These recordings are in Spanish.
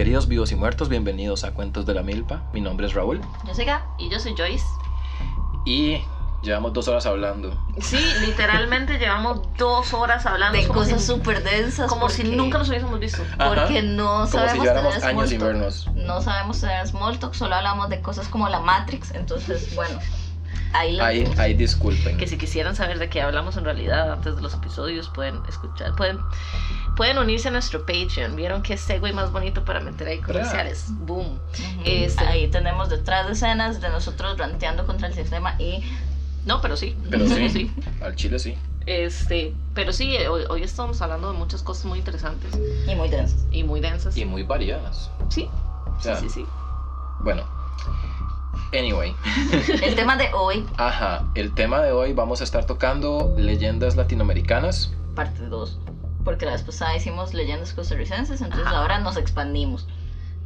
Queridos vivos y muertos, bienvenidos a Cuentos de la Milpa. Mi nombre es Raúl Yo soy Gab y yo soy Joyce. y llevamos dos horas hablando. Sí, literalmente llevamos dos horas hablando. de cosas si- súper densas. Como si porque- nunca nos hubiésemos visto. Ajá. Porque no Como si sabemos lleváramos tener años sin small talk. vernos. No sabemos tener small talk, solo hablamos de cosas como la Matrix. Entonces, bueno, ahí lo Ahí, ahí disculpen. Que si quisieran saber de qué hablamos en realidad antes de los episodios, pueden escuchar, pueden, pueden unirse a nuestro Patreon. Vieron que segue más bonito para meter ahí comerciales. Boom. Ujú. Este- Ahí tenemos detrás de escenas de nosotros ranteando contra el sistema y No, pero sí. Pero sí, sí. al chile sí. Este, pero sí, hoy, hoy estamos hablando de muchas cosas muy interesantes y muy densas. y muy densas. Y muy variadas. Sí, O sea, sí, sí, sí. Bueno. Anyway. El tema de hoy, Ajá. El tema de hoy vamos a estar tocando leyendas latinoamericanas. parte 2. Porque la vez pasada hicimos leyendas costarricenses, entonces Ajá. ahora nos expandimos.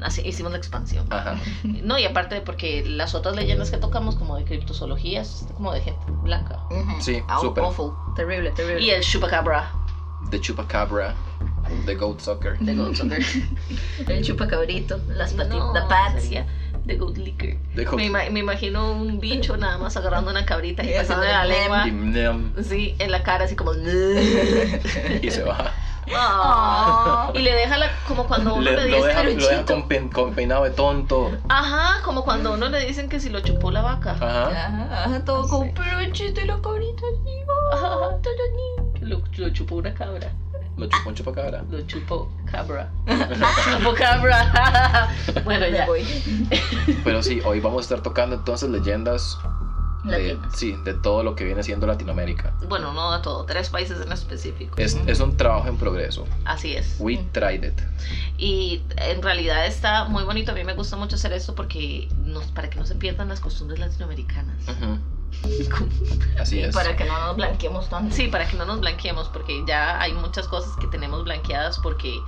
Así hicimos la expansión. Ajá. No, y aparte de porque las otras leyendas que tocamos, como de criptozoologías, como de gente blanca. Ujú. Sí, Aw- súper. awful. Terrible, terrible. Y el chupacabra The Chupacabra. The Goat Sucker. de Goat Sucker. El chupacabrito, las patitas, No, the pats. The Goat Licker. The Goat Me, ima- me imagino un bicho nada más agarrando una cabrita y pasando la lengua. Sí, en la cara, así como. y se va. Ah. Y le deja la, como cuando uno le, Le- lo dice deja, lo deja con, pein- con peinado de tonto. Ajá, como cuando uno le dicen que si lo chupó la vaca. Ajá. Ajá, ajá, todo con Sí. peluchito y la cabrita así. Ajá. oh, todo lindo. Lo, lo chupó una cabra. Lo chupó un chupacabra. Lo chupó cabra. chupó cabra. bueno, ya. voy. Pero sí, hoy vamos a estar tocando entonces leyendas de, sí, de todo lo que viene siendo Latinoamérica. Bueno, no de todo, tres países en específico. Es, es un trabajo en progreso. Así es. We tried it. Y en realidad está muy bonito. A mí me gusta mucho hacer esto porque nos, para que no se pierdan las costumbres latinoamericanas. Ujú. Así es. Para que no nos blanqueemos tanto. Sí, para que no nos blanqueemos, porque ya hay muchas cosas que tenemos blanqueadas porque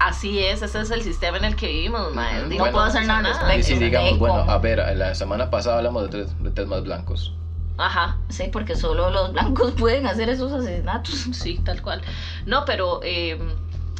así es, ese es el sistema en el que vivimos, no bueno, puedo hacer nada al Y respecto. si de digamos, bueno, a ver, la semana pasada hablamos de tres, de tres más blancos. Ajá, Sí, porque solo los blancos pueden hacer esos asesinatos. sí, tal cual. No, pero eh,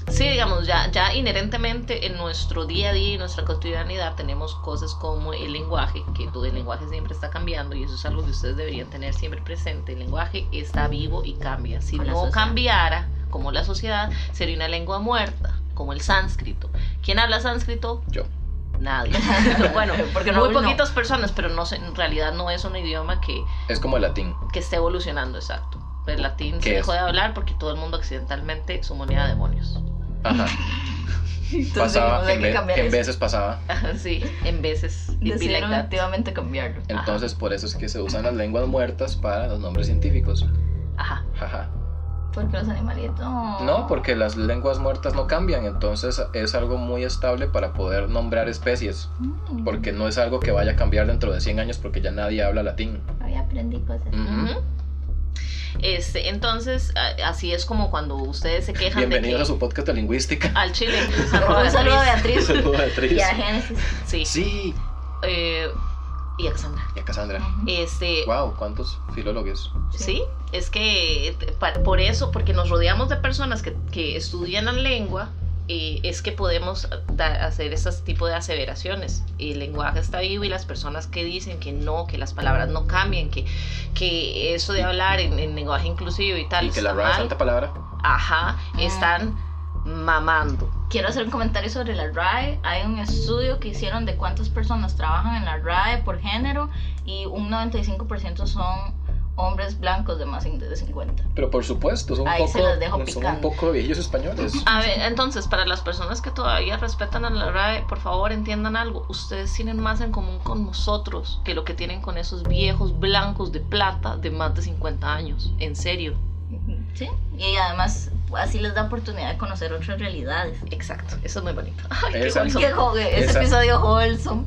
sí, digamos, ya, ya inherentemente en nuestro día a día y nuestra cotidianidad tenemos cosas como el lenguaje, que todo el lenguaje siempre está cambiando y eso es algo que ustedes deberían tener siempre presente. El lenguaje está vivo y cambia. Si Con no sociedad. cambiara, como la sociedad, sería una lengua muerta, como el sánscrito. ¿Quién habla sánscrito? Yo. Nadie. bueno, Porque no- muy no. poquitas personas, pero no en realidad no es un idioma que, Es como el latín. que esté evolucionando, exacto. El latín se ¿Qué dejó es? de hablar porque todo el mundo accidentalmente sumonía demonios. Ajá. Entonces Pasaba, en, veces pasaba. Ajá, sí, en veces. Like Decidieron activamente cambiarlo. Entonces, por eso es que se usan las lenguas muertas para los nombres científicos. Ajá. Jaja. Porque los animalitos. No, porque las lenguas muertas no cambian, entonces es algo muy estable para poder nombrar especies, Mm, porque no es algo que vaya a cambiar dentro de 100 años porque ya nadie habla latín. Hoy aprendí cosas. Este, entonces, a- así es como cuando ustedes se quejan Bienvenidos a de que su podcast de lingüística. al chile. Un saludo a Beatriz. Beatriz Saludos, Beatriz. y a Génesis. Sí. Sí, eh, y a Cassandra. y a Cassandra. Este, Wow, cuántos filólogos. Sí, es que eh, por eso, porque nos rodeamos de personas que, que estudian la lengua, eh, es que podemos hacer ese tipo de aseveraciones. El lenguaje está vivo y las personas que dicen que no, que las palabras no cambian, que, que eso de hablar en, en lenguaje inclusivo y tal Y que la está RAE es mal, santa palabra. ajá, Mm. están mamando. Quiero hacer un comentario sobre la RAE. Hay un estudio que hicieron de cuántas personas trabajan en la RAE por género y un 95% son hombres blancos de más de 50. Pero por supuesto, son un, Ahí poco, se las dejo son un poco viejos españoles. A ver, entonces, para las personas que todavía respetan a la RAE, por favor entiendan algo. Ustedes tienen más en común con nosotros que lo que tienen con esos viejos blancos de plata de más de 50 años. En serio. ¿Sí? Y además así les da oportunidad de conocer otras realidades. Exacto. Eso es muy bonito. Ay, qué Esa-. Qué jogue, ese Esa- episodio wholesome.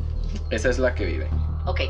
Esa es la que vive. Ok.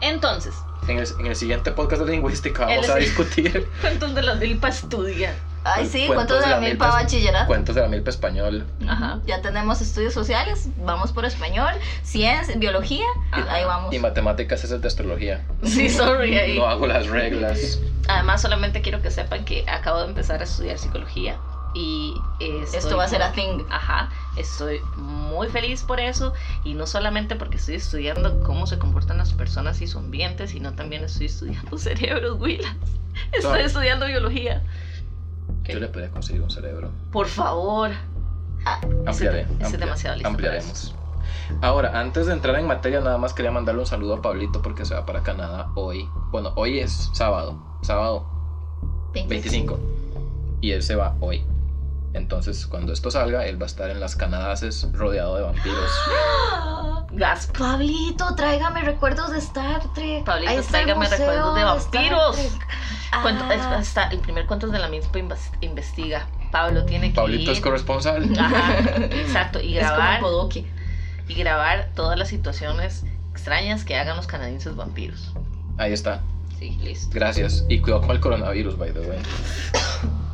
Entonces, En el, en el siguiente podcast de lingüística vamos a discutir cuentos de la milpa estudia. Ay, sí, Cuentos ¿cuántos de la la mil milpa es- bachillerato? cuentos de la milpa español. Ajá. Ya tenemos estudios sociales, vamos por español, ciencia, biología, Ajá. ahí vamos. Y matemáticas es el de astrología. Sí, sorry. ahí. No hago las reglas. Además, solamente quiero que sepan que acabo de empezar a estudiar psicología. Y estoy Esto va a ser a thing. Ajá. Estoy muy feliz por eso y no solamente porque estoy estudiando cómo se comportan las personas y su ambiente, sino también estoy estudiando cerebros, Willas. Estoy estudiando biología. Yo le podría conseguir un cerebro. Por favor. Ah, Ampliaré. ese demasiado listo Ampliaremos. Ahora, antes de entrar en materia, nada más quería mandarle un saludo a Pablito porque se va para Canadá hoy. Bueno, hoy es sábado. Sábado 25. Y él se va hoy. Entonces, cuando esto salga, él va a estar en las Canadases rodeado de vampiros. Gas. Pablito, tráigame recuerdos de Star Trek. Pablito, Ahí está tráigame recuerdos de vampiros. Cuento- Ah. es- está, el primer cuento de la misma investiga. Pablo tiene que Pablito ir. es corresponsal. Ajá, exacto. Y Es como grabar, y grabar todas las situaciones extrañas que hagan los canadienses vampiros. Ahí está. Sí, listo. Gracias. Y cuidado con el coronavirus, by the way.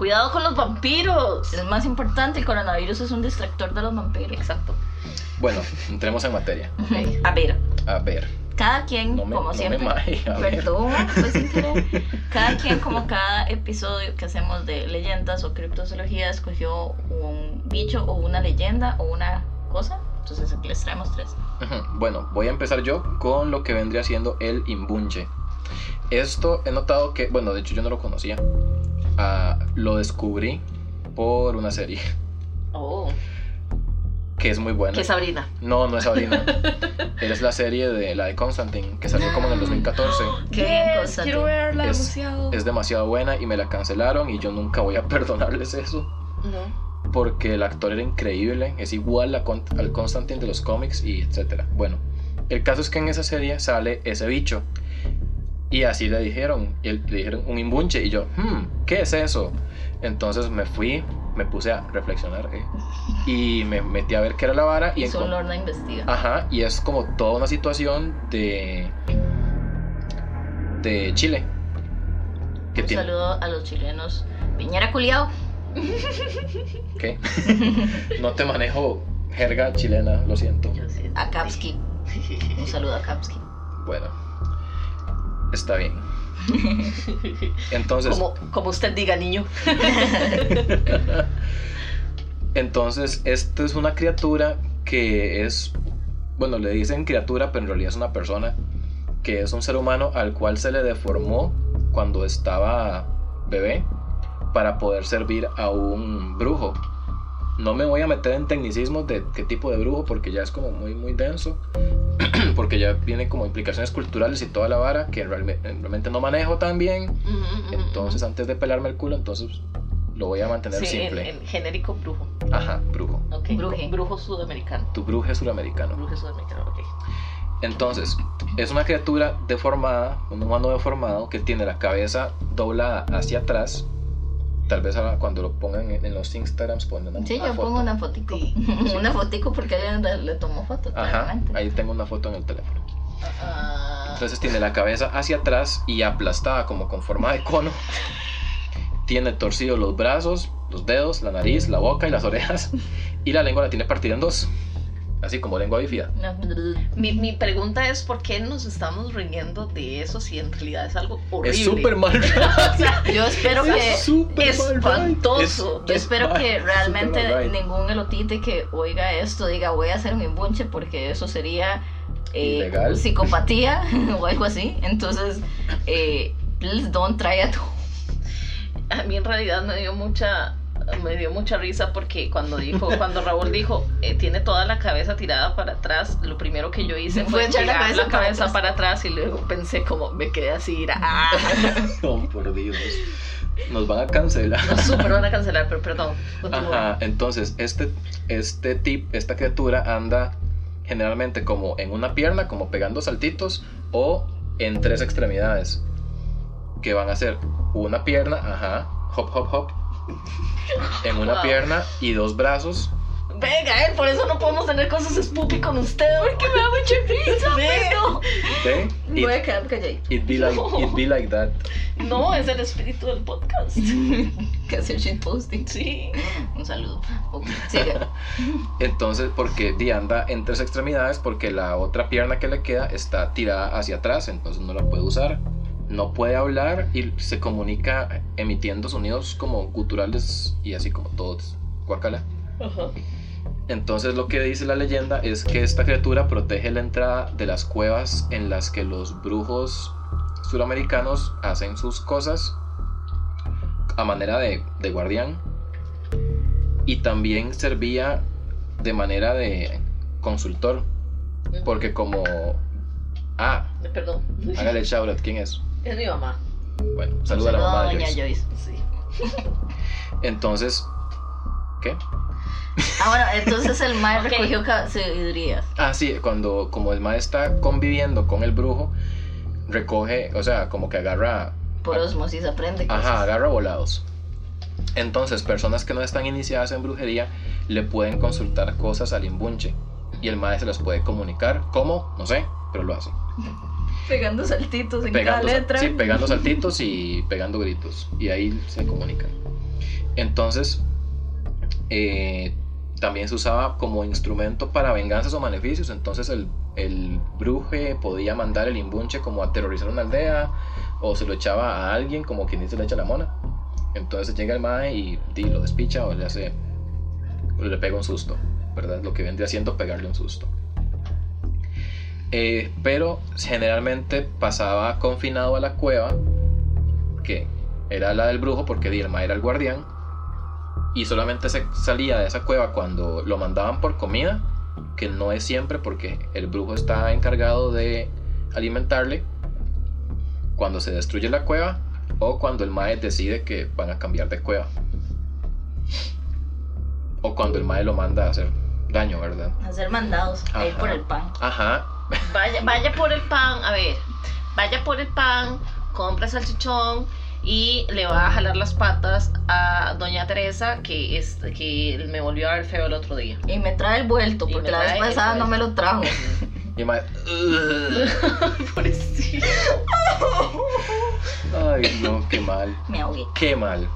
Cuidado con los vampiros. Es más importante, el coronavirus es un distractor de los vampiros. Exacto. Bueno, entremos en materia. Ok. A ver, A ver. cada quien, No me, como no me siempre. maje, ver. Perdón, fue sin querer. Cada quien, como cada episodio que hacemos de leyendas o criptozoología, escogió un bicho o una leyenda o una cosa. Entonces aquí les traemos tres. Bueno, voy a empezar yo con lo que vendría siendo el imbunche. Esto he notado que, bueno, de hecho yo no lo conocía. Ah, lo descubrí por una serie Oh, que es muy buena. que Sabrina. No, no es Sabrina. es la serie de la de Constantine que salió como en el 2014. Qué bien, Constantine. quiero verla Es- demasiado. Es demasiado buena y me la cancelaron y yo nunca voy a perdonarles eso. No. porque el actor era increíble, es igual a al Constantine de los cómics y etcétera. Bueno, el caso es que en esa serie sale ese bicho y así le dijeron, y él- le dijeron un imbunche y yo, hmm, ¿qué es eso? Entonces me fui, me puse a reflexionar eh, y me metí a ver qué era la vara y Y encon- Lorna investiga. Ajá, y es como toda una situación de de Chile. Que Un tiene saludo a los chilenos. Piñera culiao. ¿Qué? no te manejo jerga chilena, lo siento. Yo sí. A Kapski. Un saludo a Kapski. Bueno, está bien. Entonces, Como, como usted diga, niño. entonces, esta es una criatura que es, bueno, le dicen criatura, pero en realidad es una persona que es un ser humano al cual se le deformó cuando estaba bebé para poder servir a un brujo. No me voy a meter en tecnicismos de qué tipo de brujo porque ya es como muy muy denso, porque ya viene como implicaciones culturales y toda la vara que realme- realmente no manejo tan bien. Entonces, antes de pelarme el culo, entonces lo voy a mantener Sí, simple. en genérico brujo. Ajá, brujo. Ok. Bruje. Brujo sudamericano. Tu bruje suramericano. Bruje sudamericano, ok. Entonces, es una criatura deformada, un humano deformado que tiene la cabeza doblada hacia atrás. Tal vez ahora cuando lo pongan en, en los Instagrams ponen una Sí, una yo foto. pongo una fotico. Sí. una fotico porque alguien le, tomó foto. Ajá, claramente. ahí tengo una foto en el teléfono. Ah, Entonces tiene la cabeza hacia atrás y aplastada como con forma de cono. Tiene torcidos los brazos, los dedos, la nariz, la boca y las orejas. Y la lengua la tiene partida en dos. Así como lengua bífida. No, mi, mi pregunta es: ¿por qué nos estamos riendo de eso si en realidad es algo horrible? Es súper mal. O sea, Yo espero que. Es súper mal, espantoso. right. Yo Es- espero es que realmente ningún elotite que oiga esto diga voy a hacer un imbunche porque eso sería eh, Ilegal. psicopatía o algo así. Entonces, eh, please don't try it. a mí en realidad me dio mucha me dio mucha risa porque cuando dijo cuando Raúl dijo eh, tiene toda la cabeza tirada para atrás lo primero que yo hice Fue echar la cabeza la para cabeza atrás. para atrás y luego pensé como me quedé así ah Oh, por Dios. Nos van a cancelar. no súper van a cancelar pero perdón. Ajá, entonces este, este tip, esta criatura anda generalmente como en una pierna, como pegando saltitos, o en tres extremidades. Que van a ser una pierna, ajá, hop, hop, hop. En una Wow. pierna y dos brazos. venga él por eso no podemos tener cosas spoopy con usted porque me da mucha risa pero voy a quedar calladito. it be like, it be like that. no es el espíritu del podcast que hacer shitposting. sí Un saludo. Ok, sigue. Entonces, porque Di anda en tres extremidades, porque la otra pierna que le queda está tirada hacia atrás, entonces no la puede usar. No puede hablar y se comunica emitiendo sonidos como guturales y así como todos. Guacala. Ajá. Entonces lo que dice la leyenda es que esta criatura protege la entrada de las cuevas en las que los brujos suramericanos hacen sus cosas a manera de, de guardián y también servía de manera de consultor porque como ah Perdón. hágale shout out quién es Es mi mamá. bueno saluda a la mamá de doña Joyce. Joyce. Sí. entonces ¿qué? Ah, bueno, entonces el mae Ok. recogió sabidurías. Ah, sí, cuando como el maestro está conviviendo con el brujo, recoge, o sea, como que agarra, Por osmosis aprende cosas. ajá, agarra volados. Entonces, personas que no están iniciadas en brujería le pueden consultar cosas al imbunche y el maestro se las puede comunicar. ¿Cómo? No sé, pero lo hace. Pegando saltitos en Pegando, cada letra. sí, pegando saltitos y pegando gritos. Y ahí se comunican. Entonces, eh, también se usaba como instrumento para venganzas o maleficios. Entonces el, el bruje podía mandar el imbunche como a aterrorizar una aldea o se lo echaba a alguien como quien dice le echa la mona. Entonces llega el mae y, di, lo despicha o le hace o le pega un susto, ¿verdad? Lo que vendría siendo pegarle un susto. Eh, pero generalmente pasaba confinado a la cueva, que era la del brujo porque di, el mae era el guardián, y solamente se salía de esa cueva cuando lo mandaban por comida, que no es siempre porque el brujo está encargado de alimentarle, cuando se destruye la cueva o cuando el mae decide que van a cambiar de cueva. O cuando el mae lo manda a hacer daño, ¿verdad? Hacer mandados, a ir por el pan. Ajá. Vaya, vaya por el pan, a ver, vaya por el pan, compra salchichón y le va a jalar las patas a doña Teresa que, es, que me volvió a ver feo el otro día. Y me trae el vuelto, porque la vez pasada no me lo trajo. Y. "Ugh". Pobrecito. Ay, no, qué mal. Me ahogué. Qué mal.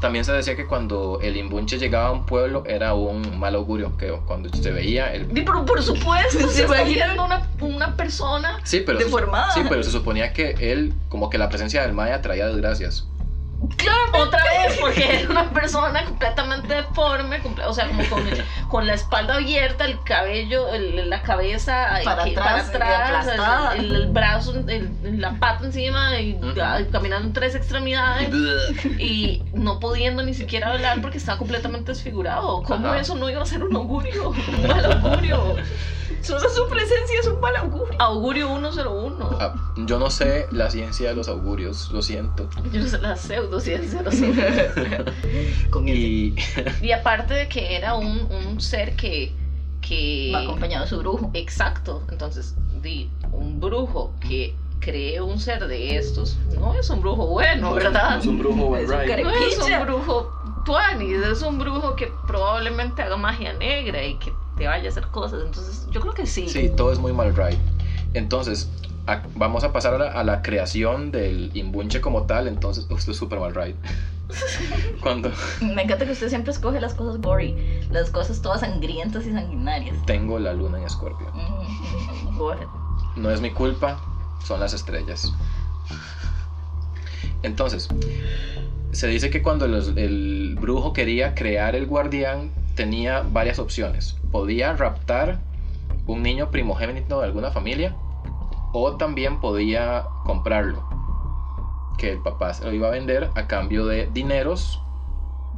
También se decía que cuando el imbunche llegaba a un pueblo era un mal augurio, que cuando se veía el... Pero por supuesto, ¿Se imaginan? viendo una, una persona. Sí, pero, se, Deformada. sí, pero se suponía que él, como que la presencia del Maya traía desgracias. Otra vez, porque era una persona completamente deforme, comple- o sea, como con, con la espalda abierta, el cabello, el- la cabeza Para aquí, atrás, y aplastada. el, el brazo, el- la pata encima, y ah, caminando en tres extremidades. Y no pudiendo ni siquiera hablar porque estaba completamente desfigurado. ¿Cómo Ajá. eso no iba a ser un augurio? Un mal augurio. Solo su presencia es un mal augurio. Augurio 101. Ah, yo no sé la ciencia de los augurios, lo siento. Yo no sé la pseudociencia, no sé. Con Y Y aparte de que era un, un ser que. que va acompañado de su brujo. Exacto. Entonces, di, un brujo que cree un ser de estos no es un brujo bueno, ¿verdad? un brujo Es un care- No es un brujo tuanis, es un brujo que probablemente haga magia negra y que te vaya a hacer cosas. Entonces, yo creo que sí. Sí, todo es muy mal right. Entonces, a- vamos a pasar ahora a la creación del imbunche como tal. Entonces, esto es súper mal right. Cuando Me encanta que usted siempre escoge las cosas gory, las cosas todas sangrientas y sanguinarias. tengo la luna en escorpio. Mm, go ahead. No es mi culpa, son las estrellas. Entonces, se dice que cuando los- el brujo quería crear el guardián, tenía varias opciones. Podía raptar un niño primogénito de alguna familia, o también podía comprarlo, que el papá se lo iba a vender a cambio de dineros,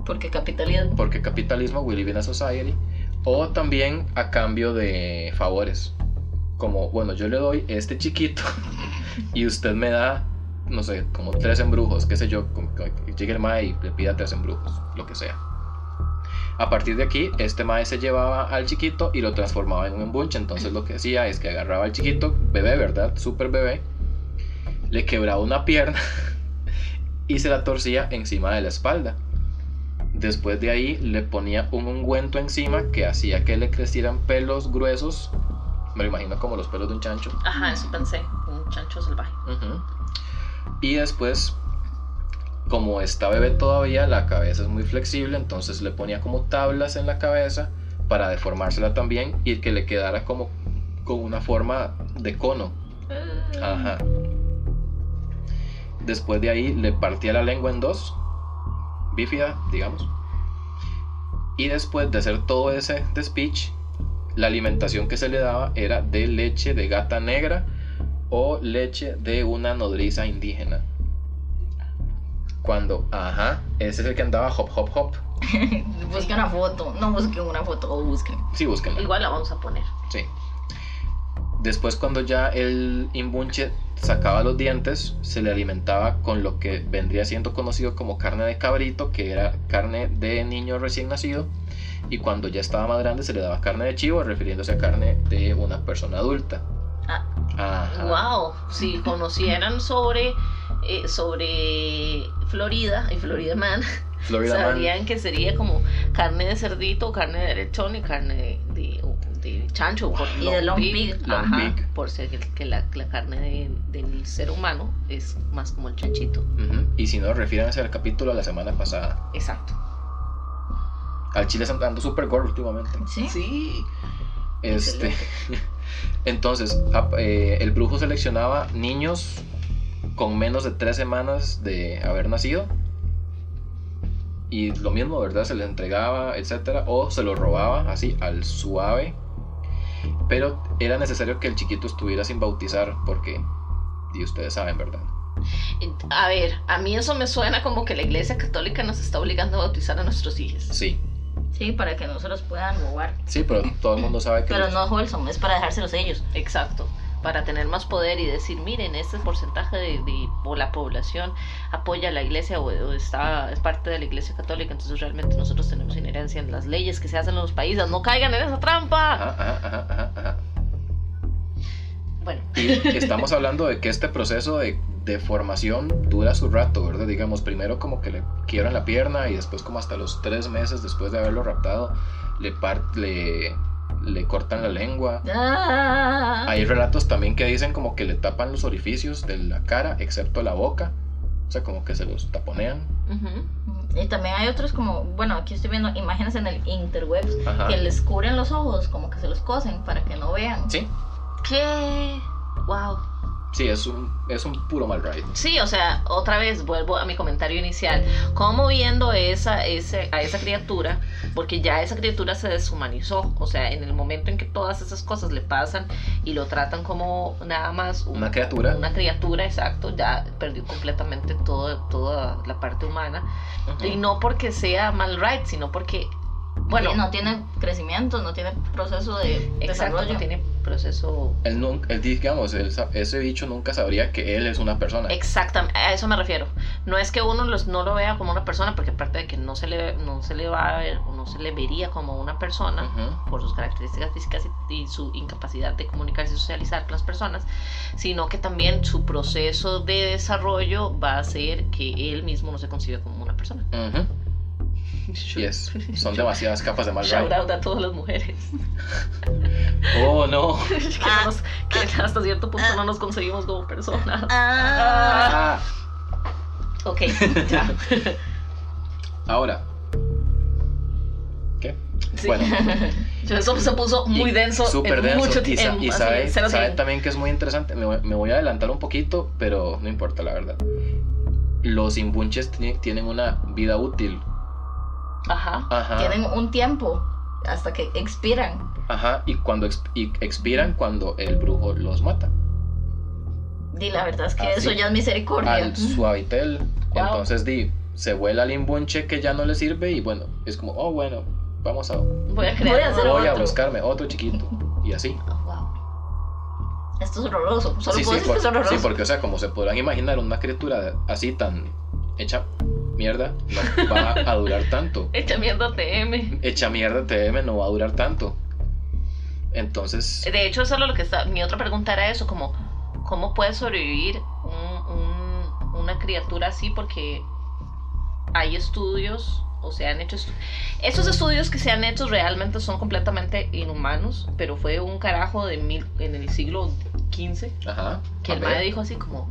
Porque capitalismo. porque capitalismo, we live in a society, o también a cambio de favores. Como, bueno, yo le doy este chiquito y usted me da, no sé, como tres embrujos, qué sé yo, como que llegue el mae y le pida tres embrujos, lo que sea. A partir de aquí, este mae se llevaba al chiquito y lo transformaba en un embunche. Entonces lo que hacía es que agarraba al chiquito, bebé, ¿verdad? Super bebé, le quebraba una pierna y se la torcía encima de la espalda. Después de ahí le ponía un ungüento encima que hacía que le crecieran pelos gruesos. Me lo imagino como los pelos de un chancho. Ajá, eso pensé. Un chancho salvaje. Ujú. Y después, como está bebé todavía, la cabeza es muy flexible, entonces le ponía como tablas en la cabeza para deformársela también y que le quedara como con una forma de cono. Ajá. Después de ahí le partía la lengua en dos, bífida, digamos. Y después de hacer todo ese speech, la alimentación que se le daba era de leche de gata negra o leche de una nodriza indígena. Cuando, ajá, ese es el que andaba hop, hop, hop. busquen una foto, no busquen una foto, o busquen. Sí, busquen. Igual la vamos a poner. Sí. Después cuando ya el imbunche sacaba los dientes, se le alimentaba con lo que vendría siendo conocido como carne de cabrito, que era carne de niño recién nacido. Y cuando ya estaba más grande se le daba carne de chivo, refiriéndose a carne de una persona adulta. Ah, Ajá. Wow, si conocieran sobre, eh, sobre Florida y Florida Man, Florida Man. sabrían que sería como carne de cerdito, carne de lechón y carne de, de- de chancho. por Y de long pig. Long Ajá, pig. por ser que, que la, la carne de- del ser humano es más como el chanchito. Y si no, refírense al capítulo de la semana pasada. Exacto. Al chile está andando súper gordo últimamente. ¿sí? Sí. Este, entonces, eh, el brujo seleccionaba niños con menos de tres semanas de haber nacido. Y lo mismo, ¿verdad? Se les entregaba, etcétera, o se lo robaba así al suave. Pero era necesario que el chiquito estuviera sin bautizar, porque, y ustedes saben, ¿verdad? A ver, a mí eso me suena como que la iglesia católica nos está obligando a bautizar a nuestros hijos. Sí, Sí, para que no se los puedan robar. sí, pero todo el mundo sabe que. Pero los- no wholesome, es para dejárselos ellos. Exacto. Para tener más poder y decir, miren, este porcentaje de, de- o la población apoya a la iglesia o, o está, es parte de la iglesia católica, entonces realmente nosotros tenemos inherencia en las leyes que se hacen en los países. No caigan en esa trampa. Ajá, ajá, ajá. Bueno, Y estamos hablando de que este proceso de, de formación dura su rato, ¿verdad? Digamos, primero como que le quiebran la pierna y después como hasta los tres meses después de haberlo raptado, le, par- le, le cortan la lengua. Ah. Hay relatos también que dicen como que le tapan los orificios de la cara, excepto la boca. O sea, como que se los taponean. Y también hay otros como, bueno, aquí estoy viendo imágenes en el interwebs Ajá. que les cubren los ojos, como que se los cosen para que no vean. Sí, ¿qué? Wow. Sí, es un, es un puro mal ride. Sí, o sea, otra vez vuelvo a mi comentario inicial. ¿Cómo viendo esa, ese, a esa criatura? Porque ya esa criatura se deshumanizó. O sea, en el momento en que todas esas cosas le pasan y lo tratan como nada más un- Una criatura. Una criatura, exacto, ya perdió completamente todo, toda la parte humana. Ujú. Y no porque sea mal right, sino porque, bueno, no tiene crecimiento, no tiene proceso de exacto, desarrollo. no tiene proceso Él, nun- él, digamos, él ese bicho nunca sabría que él es una persona. Exactamente, a eso me refiero. No es que uno los, no lo vea como una persona, porque aparte de que no se le, no se le va a ver o no se le vería como una persona por sus características físicas y, y su incapacidad de comunicarse y socializar con las personas, sino que también su proceso de desarrollo va a hacer que él mismo no se concibe como una persona. Ujú. Yes. Son demasiadas capas de mal Shout out a todas las mujeres Oh, no. que, no nos- que hasta cierto punto no nos concebimos como personas. Ah. Ah. Ok, ya. Ahora. ¿Qué? Sí. Bueno, Eso se puso muy denso. súper en denso. Mucho y, sa- tiempo. y así, sabe, también que es muy interesante. Me voy, me voy a adelantar un poquito, pero no importa, la verdad. Los imbunches ti- tienen una vida útil. Ajá. Ajá. Tienen un tiempo hasta que expiran. Ajá. Y cuando ex- y expiran cuando el brujo los mata. Y la verdad es que Así. eso ya es misericordia. Al suavitel. Wow. Entonces, di, se vuela el imbunche que ya no le sirve y bueno, es como, oh, bueno, vamos a, Voy a crear. Voy a hacer voy a otro. buscarme otro chiquito. Y así. Oh, wow. Esto es horroroso. Solo Sí, puedo sí, decir que es por- horroroso. sí, porque, o sea, como se podrán imaginar, una criatura así tan hecha mierda no va a durar tanto. Echa mierda TM. Hecha mierda TM no va a durar tanto. Entonces, De hecho, eso es lo que está. Mi otra pregunta era eso: como, ¿cómo puede sobrevivir un- un- una criatura así? Porque hay estudios, o se han hecho. estu- Esos estudios que se han hecho realmente son completamente inhumanos, pero fue un carajo de mil, en el siglo XV ajá. que el mae dijo así como,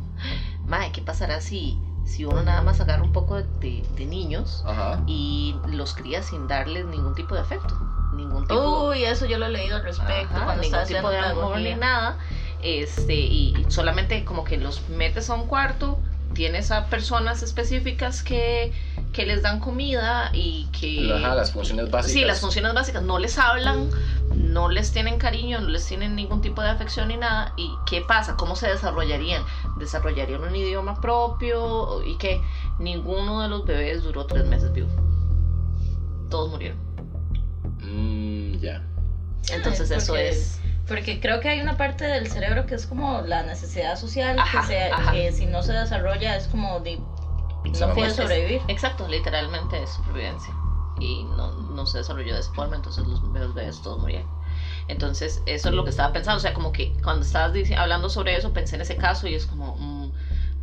mae, ¿qué pasará si, si uno nada más agarra un poco de, de- de niños Ajá. y los cría sin darles ningún tipo de afecto? Ningún tipo, Uy, eso yo lo he leído al respecto Ajá, cuando ningún tipo de amor ni nada. Este, y, y solamente como que los metes a un cuarto, tienes a personas específicas que, que les dan comida y que... Ajá, las funciones básicas. Sí, las funciones básicas. No les hablan, no les tienen cariño, no les tienen ningún tipo de afección ni nada. ¿Y qué pasa? ¿Cómo se desarrollarían? ¿Desarrollarían un idioma propio? ¿Y que Ninguno de los bebés duró tres meses vivo. Todos murieron. Mm, ya. Entonces Ay, eso porque- es... Porque creo que hay una parte del cerebro que es como la necesidad social, Ajá, que, se- ajá. que si no se desarrolla es como de, Se no puede sobrevivir. Exacto, literalmente es supervivencia. Y no, no se desarrolló de esa forma, entonces los, los bebés todos murieron. Entonces, eso es lo que estaba pensando. O sea, como que cuando estabas hablando sobre eso, pensé en ese caso y es como, mm,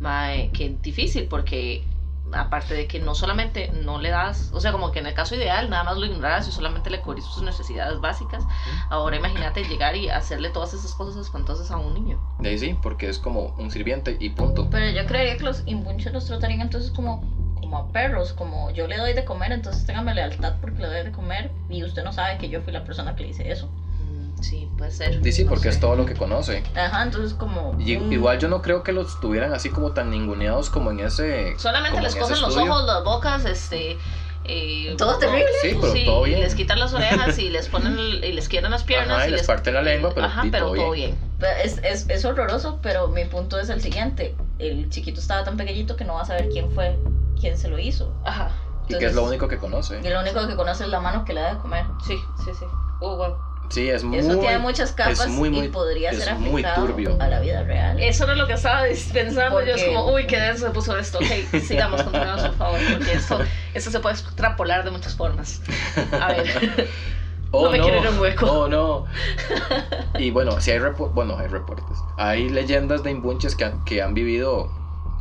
mae, qué difícil, porque aparte de que no solamente no le das, o sea, como que en el caso ideal nada más lo ignoras y solamente le cubrís sus necesidades básicas. Ahora imagínate llegar y hacerle todas esas cosas espantosas a un niño. De ahí sí, porque es como un sirviente y punto. Pero yo creería que los imbunches los tratarían entonces como, como a perros, como yo le doy de comer, entonces téngame lealtad porque le doy de comer y usted no sabe que yo fui la persona que le hice eso. Sí, puede ser. Sí, sí, no porque sé. es todo lo que conoce. Ajá, entonces como... Y- un- Igual yo no creo que los tuvieran así como tan ninguneados como en ese... Solamente les cosen los ojos, las bocas, este... eh, Todo terrible. Sí, pero sí, todo bien. les quitan las orejas y les ponen y les quiebran las piernas Ajá, y y les parten la lengua, pero Ajá, pero todo todo bien. bien. Pero Es, es, es horroroso, pero mi punto es el siguiente. El chiquito estaba tan pequeñito que no va a saber quién fue quien se lo hizo. Ajá. Y que es lo único que conoce. Y lo único que conoce es la mano que le da de comer. Sí, sí, sí. Oh, wow. Sí, es muy... Eso tiene muchas capas es muy, muy- y podría es ser muy aplicado turbio. a la vida real. Eso era lo que estaba pensando. Yo es como, uy, qué denso se puso esto. Ok, sigamos, continuamos, por favor, porque esto, esto se puede extrapolar de muchas formas. A ver. Oh, No me quiero ir a un hueco. Oh, no. Y bueno, si hay bueno, hay reportes. Hay leyendas de imbunches que han, que han vivido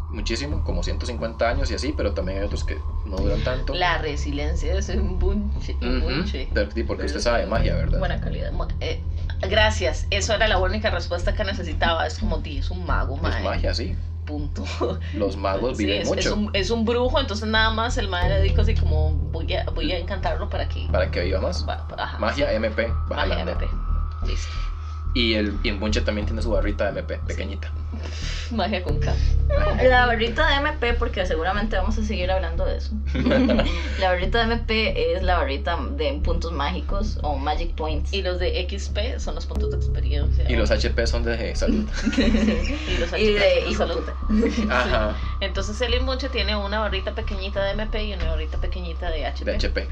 muchísimo, como 150 años y así, pero también hay otros que no duran tanto. La resiliencia es un bunche. Un bunche. Sí, porque usted sabe de magia, ¿verdad? Buena calidad. Eh, gracias, eso era la única respuesta que necesitaba. Es como, di, es un mago, es mae. magia, sí. Punto. Los magos Sí, viven es, mucho es un, es un brujo, entonces nada más el mae le dijo así como, voy a, voy a encantarlo para que... para que viva más. va- ajá, Magia MP, magia MP. Listo. Y el imbunche también tiene su barrita de MP, pequeñita. Magia con K. La barrita de MP, porque seguramente vamos a seguir hablando de eso. la barrita de MP es la barrita de puntos mágicos o magic points. Y los de XP son los puntos de experiencia. Y los HP son de salud. y los Y de HP hijo son de puta. Ajá, Entonces el imbunche tiene una barrita pequeñita de MP y una barrita pequeñita de HP. de HP.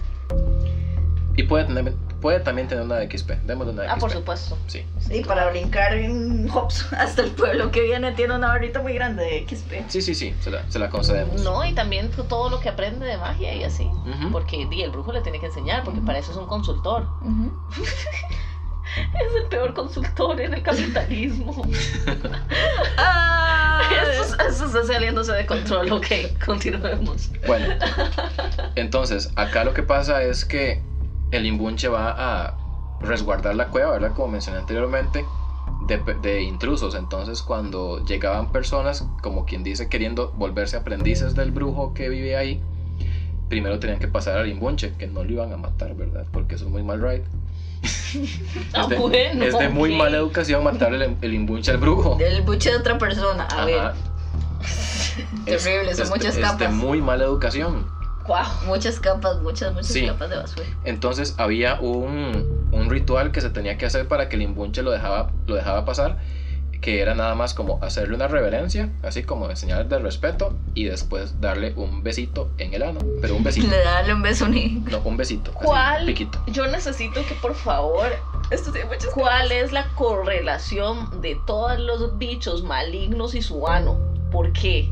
Y puede, tener, puede también tener una de XP. Démosle una de Ah, XP. por supuesto. Sí. Y para brincar en hops hasta el pueblo que viene tiene una barrita muy grande de XP. Sí, sí, sí, se la, se la concedemos. No, y también todo lo que aprende de magia y así. Porque di, el brujo le tiene que enseñar, porque para eso es un consultor. Es el peor consultor en el capitalismo. Ah, eso, eso está saliéndose de control. Ok, continuemos. Bueno, entonces, acá lo que pasa es que el imbunche va a resguardar la cueva, ¿verdad? Como mencioné anteriormente, de, de intrusos. Entonces, cuando llegaban personas, como quien dice, queriendo volverse aprendices del brujo que vive ahí, primero tenían que pasar al imbunche, que no lo iban a matar, ¿verdad? Porque eso es muy mal right. Ah, es, de, bueno, es de muy mala educación matarle el, el imbunche al brujo. Del buche de otra persona. A ver. Terrible, son muchas es de capas. muy mala educación. Guau. muchas capas, muchas, muchas Sí. capas de basura. Entonces había un, un ritual que se tenía que hacer para que el imbunche lo dejaba, lo dejaba pasar, que era nada más como hacerle una reverencia, así como de señal de respeto, y después darle un besito en el ano, pero un besito, Le darle un beso hijo. no, un besito, así, ¿Cuál? un piquito. Yo necesito que por favor. Esto tiene muchas ¿Cuál es la correlación de todos los bichos malignos y su ano? ¿Por qué?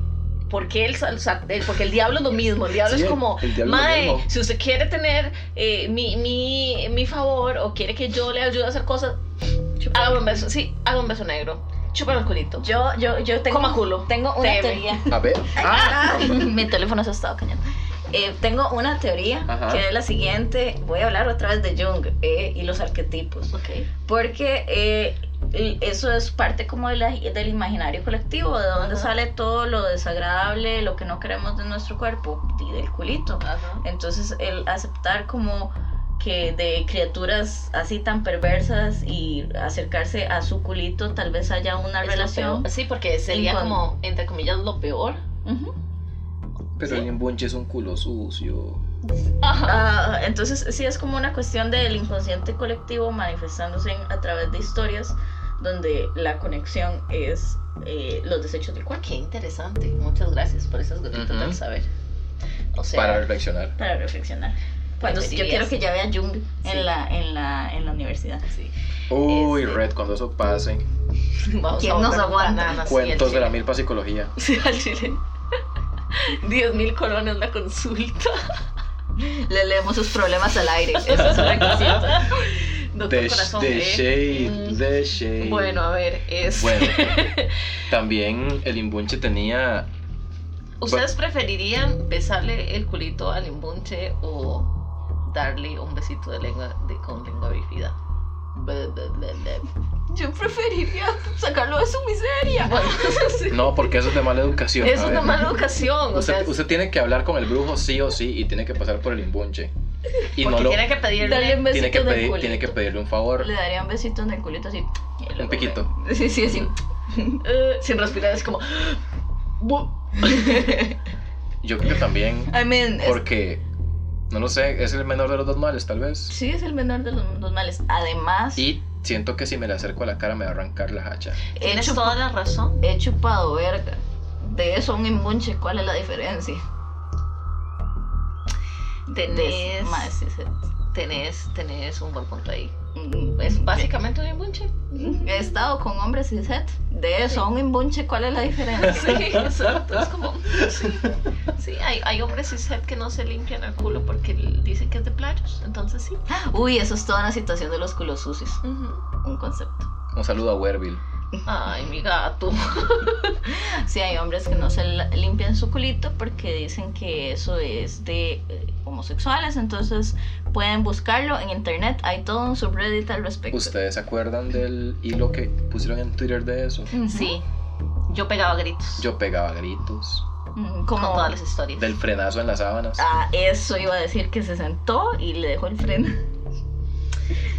Porque el, sal- sa- el- porque el diablo es lo mismo, el diablo Sí, es como, diablo mae, mismo". si usted quiere tener eh, mi, mi, mi favor o quiere que yo le ayude a hacer cosas, haga un beso, sí, haga un beso negro, chúpame el culito, Yo, yo, yo tengo, coma culo, tengo una Teme. teoría. A ver, ah, Ah, mi teléfono se ha estado cañando. Eh, tengo una teoría Ajá. que es la siguiente. Voy a hablar otra vez de Jung eh, y los arquetipos. Ok. Porque eh, eso es parte como de la- del imaginario colectivo, de donde Ajá. sale todo lo desagradable, lo que no queremos de nuestro cuerpo y del culito. Ajá. Entonces el aceptar como que de criaturas así tan perversas y acercarse a su culito tal vez haya una Es relación. Sí, porque sería En como, entre comillas, lo peor. Pero Sí. el es un culo sucio. Ah, entonces sí es como una cuestión del inconsciente colectivo manifestándose en- a través de historias donde la conexión es eh, los desechos del cuerpo. Qué interesante. Muchas gracias por esas gotitas Ujú. del saber. O sea, Para reflexionar. Para reflexionar. Cuando yo quiero que ya vea Jung Sí. en, la, en, la, en la universidad. sí. Uy, Este- Red, cuando eso pase. Vamos ¿Quién a nos aguanta? Cuentos de la milpa psicología. Sí, al chile. 10 mil colones la consulta. Le leemos sus problemas al aire. Eso es una cosita. Doctor De, Corazón. de ¿eh? shade, Mm, de shade. Bueno, a ver, es. Bueno, también el imbunche tenía. ¿Ustedes preferirían besarle el culito al imbunche o darle un besito de lengua de, con lengua bífida? Yo preferiría sacarlo de su miseria. Bueno, sí. No, porque eso es de mala educación. es a una ver. mala educación. O Usted, sea, usted tiene que hablar con el brujo sí o sí y tiene que pasar por el imbunche. Y porque no lo. tiene que pedirle. Darle un besito Tiene que, en el pedir, tiene que pedirle un favor. Le daría un besito en el culito así. y luego piquito. le- Sí, sí, sí. eh, sin respirar, es como. Yo creo que también. I mean, es- Porque. No lo sé, es el menor de los dos males, tal vez. sí es el menor de los dos males. Además, Y siento que si me le acerco a la cara me va a arrancar la hacha. he, Tienes chup- toda la razón. he chupado verga. De eso a un imbunche, ¿cuál es la diferencia? Tenés, tenés, tenés un buen punto ahí. Mm, Es básicamente un imbunche. He estado con hombres y set. De eso a un imbunche, ¿cuál es la diferencia? Sí, exacto. Es como. Sí, sí hay, hay hombres cishet que no se limpian el culo porque dicen que es de playos. Entonces sí. Uy, eso es toda una situación de los culos sucios. Un concepto. Un saludo a Werville. Ay, mi gato. Sí, hay hombres que no se limpian su culito porque dicen que eso es de eh, homosexuales, entonces pueden buscarlo en internet, hay todo un subreddit al respecto. ¿Ustedes se acuerdan del hilo que pusieron en Twitter de eso? Sí. Yo pegaba gritos. Yo pegaba gritos. Con Como todas las historias. Del frenazo en las sábanas. Ah, eso iba a decir que se sentó y le dejó el freno.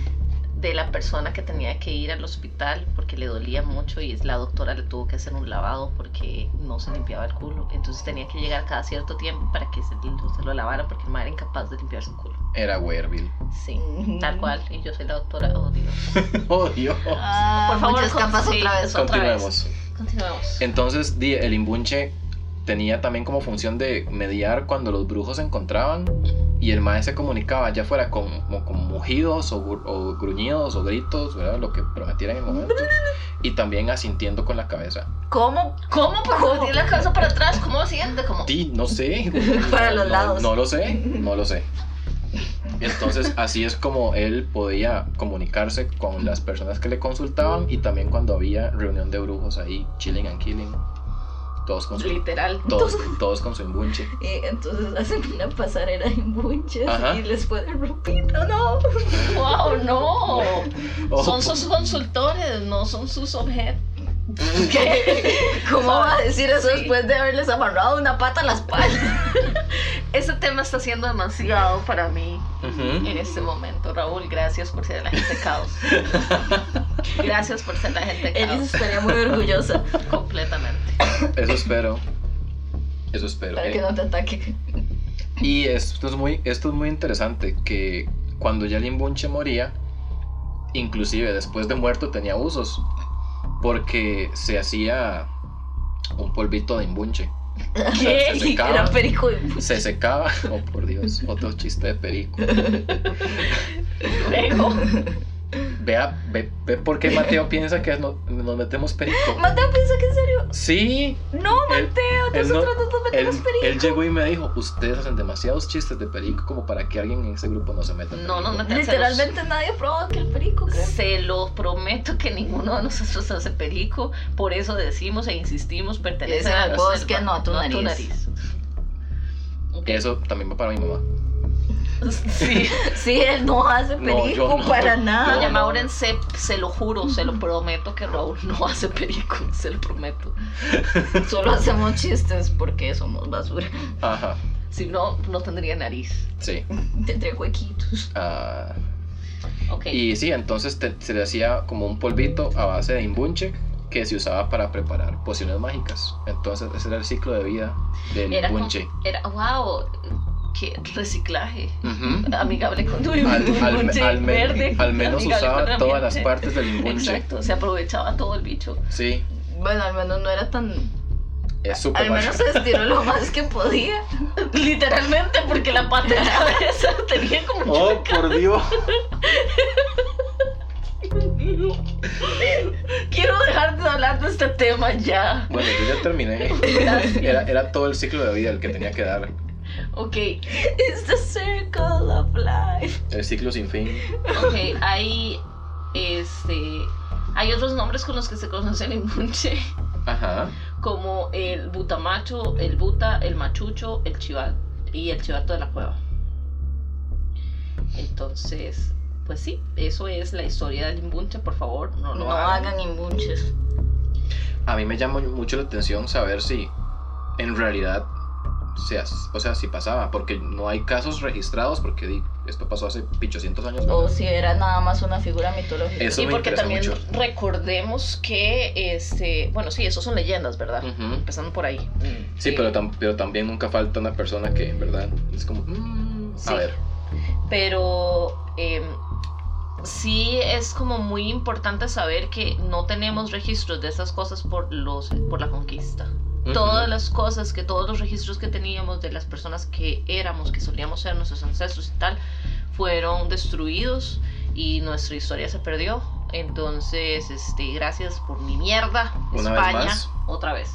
De la persona que tenía que ir al hospital porque le dolía mucho y la doctora le tuvo que hacer un lavado porque no se limpiaba el culo. Entonces tenía que llegar cada cierto tiempo para que se, se lo lavara porque el madre era incapaz de limpiar su culo. Era Werville. Sí, tal cual. Y yo soy la doctora. Oh, Dios. Oh, Dios. Ah, Por favor, muchas capas sí, otra vez. eso. otra Continuemos. Continuemos. Entonces, di, el imbunche tenía también como función de mediar cuando los brujos se encontraban y el maestro se comunicaba, ya fuera con, como con mugidos o, gru- o gruñidos o gritos, ¿verdad? lo que prometieran en el momento, y también asintiendo con la cabeza. ¿Cómo? ¿Cómo? ¿Por ¿Cómo? la cabeza para atrás? ¿Cómo siente? Como... Di, no sé. Para los No- lados. No, lo sé, no lo sé. Entonces, así es como él podía comunicarse con las personas que le consultaban y también cuando había reunión de brujos ahí, chilling and killing. Todos con su, Literal. todos, todos con su imbunche. Y entonces hacen una pasarela de imbunches Ajá. y les pueden ropita, ¿no? ¡Wow! ¡No! Oh, Son sus consultores, no son sus objetos. ¿Cómo va a decir eso Sí. después de haberles amarrado una pata a la espalda? Este tema está siendo demasiado para mí ujú. en este momento. Raúl, gracias por ser la gente caos. Gracias por ser la gente Elis caos. estaría muy orgullosa Completamente. Eso espero. Eso espero. para que Eh, no te ataque. Y esto es, muy, esto es muy interesante, que cuando ya el imbunche moría, inclusive después de muerto tenía usos, porque se hacía un polvito de imbunche. ¿Qué? se secaba. Era perico y Se secaba, oh por Dios, otro chiste de perico. Luego, Vea, ve, ve por qué Mateo piensa que no- nos metemos perico. Mateo piensa que en serio. Sí, No, Él- Mateo, él no- nosotros no, nos él, metemos perico. él llegó y me dijo, ustedes hacen demasiados chistes de perico como para que alguien en ese grupo no se meta. No, no, perico". no. Literalmente nadie ha probado que el perico, creo. se lo prometo que ninguno de nosotros hace perico. Por eso decimos e insistimos, pertenece Es a al la bosque, selva, no a tu nariz. Ok. Eso también va para mi mamá. Sí. Sí, él no hace perico no. para nada. Doña. Mauren, se, se lo juro, se lo prometo que Raúl no hace perico, se lo prometo. Solo hacemos chistes porque somos basura. Ajá, Si no, no tendría nariz. sí. Tendré huequitos. Ah, Ok. y sí, entonces te- se le hacía como un polvito a base de imbunche que se usaba para preparar pociones mágicas. Entonces ese era el ciclo de vida del Era, como- bunche. era wow, reciclaje. Ujú. Amigable con Al, al- al verde. al menos usaba todas las partes del imbunche. Exacto, se aprovechaba todo el bicho. Sí, Bueno, al menos no era tan. es súper Al menos se estiró lo más que podía. Literalmente, porque la pata de la cabeza tenía como. Oh, por Dios. Quiero dejar de hablar de este tema ya. Bueno, yo ya terminé. Era, era todo el ciclo de vida el que tenía que dar. Ok, It's the circle of life. El ciclo sin fin. ok, hay. Este. Hay otros nombres con los que se conoce el imbunche, Ajá. como el butamacho, el buta, el machucho, el chival y el chivato de la cueva. Entonces, pues sí, eso es la historia del imbunche, por favor, no lo No hagan. hagan imbunches. A mí me llama mucho la atención saber si en realidad, o sea, si pasaba, porque no hay casos registrados, porque esto pasó hace 800 años. O si era nada más una figura mitológica. Eso y me porque también mucho. recordemos que, este, bueno, sí, eso son leyendas, ¿verdad? Empezando por ahí. Sí, pero, tam- pero también nunca falta una persona que en verdad es como, "Mm, a Sí. ver, Pero em, sí es como muy importante saber que no tenemos registros de esas cosas por, los, por la conquista. Todas las cosas, que todos los registros que teníamos de las personas que éramos, que solíamos ser nuestros ancestros y tal, fueron destruidos y nuestra historia se perdió. Entonces, este, gracias por mi mierda, Una vez España, más. otra vez.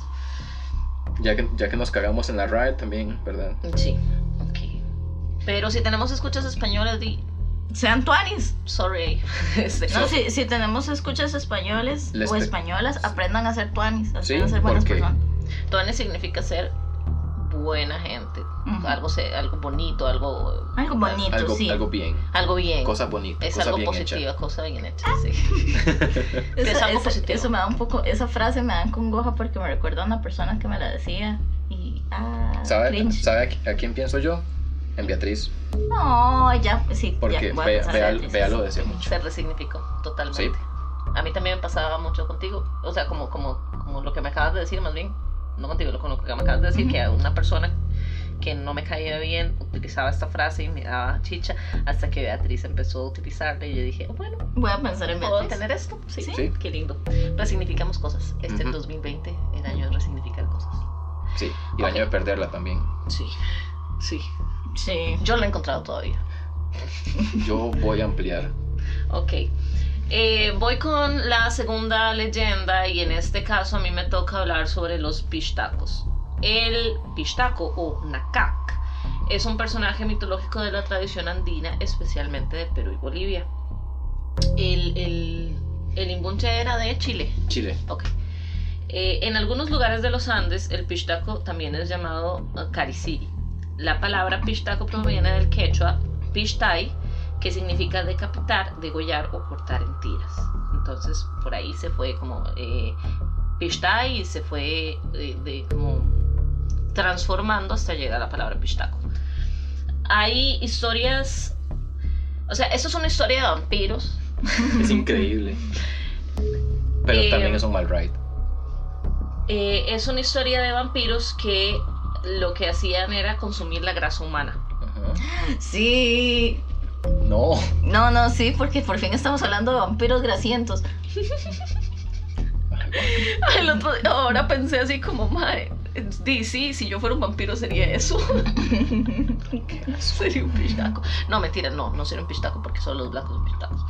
ya que, ya que nos cagamos en la RAE también, ¿verdad? Sí, ok. Pero si tenemos escuchas españolas, di, Sean tuanis. sorry. Este, No, si, si tenemos escuchas españoles Les o españolas, aprendan a ser tuanis. Sí, Aprendan a ser buenas porque- personas. Tuane significa ser buena gente. Ujú. Algo, se- algo bonito, algo, Algo bonito, Algo, sí. algo bien, algo bien. cosa bonita, es cosa algo bien positiva, hecha. cosa bien hecha. Sí. Esa- es algo esa- positivo. Eso me da un poco, esa frase me da congoja porque me recuerda a una persona que me la decía y ah, ¿Sabe. ¿sabe a a quién pienso yo? En Beatriz, No, ya, sí, porque ya, voy a Bea, pensar Bea- en Beatriz. Bea lo decía mucho. Se resignificó totalmente. Sí. A mí también me pasaba mucho contigo. O sea, como, como, como lo que me acabas de decir, más bien. No contigo, con lo que me acabas de decir, que una persona que no me caía bien utilizaba esta frase y me daba chicha hasta que Beatriz empezó a utilizarla y yo dije, oh, bueno, Voy a pensar en ¿Puedo Beatriz. tener esto? Sí. Sí. Qué lindo. Resignificamos cosas. Este Ujú. 2020, el año de resignificar cosas. Sí, y el año de perderla también. Sí. Sí. Sí. Yo lo he encontrado todavía. Yo voy a ampliar. Ok. Eh, voy con la segunda leyenda y en este caso a mí me toca hablar sobre los pishtacos. El pishtaco o Nakak es un personaje mitológico de la tradición andina, especialmente de Perú y Bolivia. El, el, el imbunche era de Chile. Chile. Ok. Eh, en algunos lugares de los Andes, el pishtaco también es llamado cariciri. La palabra pishtaco proviene del quechua pishtai, que significa decapitar, degollar o cortar en tiras. Entonces, por ahí se fue como eh, pishtai y se fue eh, de, como transformando hasta llegar a la palabra pishtaco. Hay historias, o sea, esto es una historia de vampiros. Es increíble. Pero Eh, también es un mal ride. Eh, es una historia de vampiros que lo que hacían era consumir la grasa humana. Sí. No. No, no, sí, porque por fin estamos hablando de vampiros grasientos. El otro día- ahora pensé así como, madre, di, sí, si yo fuera un vampiro sería eso. sería un pistaco. No, mentira, no, no sería un pistaco porque solo los blancos son pistacos.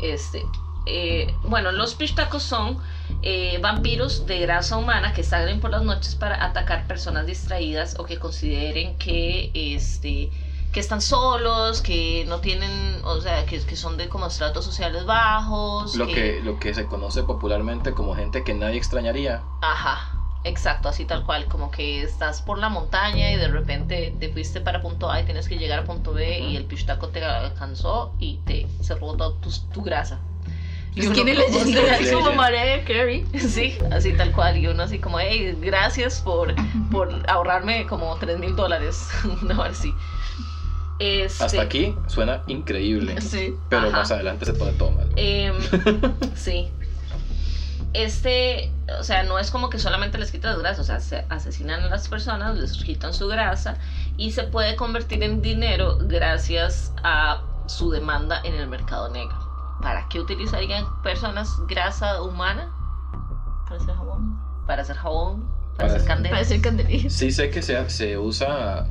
Este, eh, bueno, los pistacos son eh, vampiros de grasa humana que salen por las noches para atacar personas distraídas o que consideren que este que están solos, que no tienen, o sea, que, que son de como estratos sociales bajos. Lo que, lo que se conoce popularmente como gente que nadie extrañaría. Ajá, exacto, así tal cual, como que estás por la montaña y de repente te fuiste para punto A y tienes que llegar a punto B Ujú. y el pistaco te alcanzó y te se robó toda tu, tu grasa. Y uno Legend. es como. Mariah Carey, sí, así tal cual, y uno así como, hey, gracias por, por ahorrarme como 3 mil dólares, hora así. Este, Hasta aquí suena increíble. Sí. Pero ajá. más adelante se pone todo mal. Em, sí. este, o sea, no es como que solamente les quitan las grasas, o sea, se asesinan a las personas, les quitan su grasa y se puede convertir en dinero gracias a su demanda en el mercado negro. ¿Para qué utilizarían personas grasa humana? Para hacer jabón. Para hacer jabón, para, Para hacer hacer- candela. Para hacer candelillas. Sí sé que se, se usa,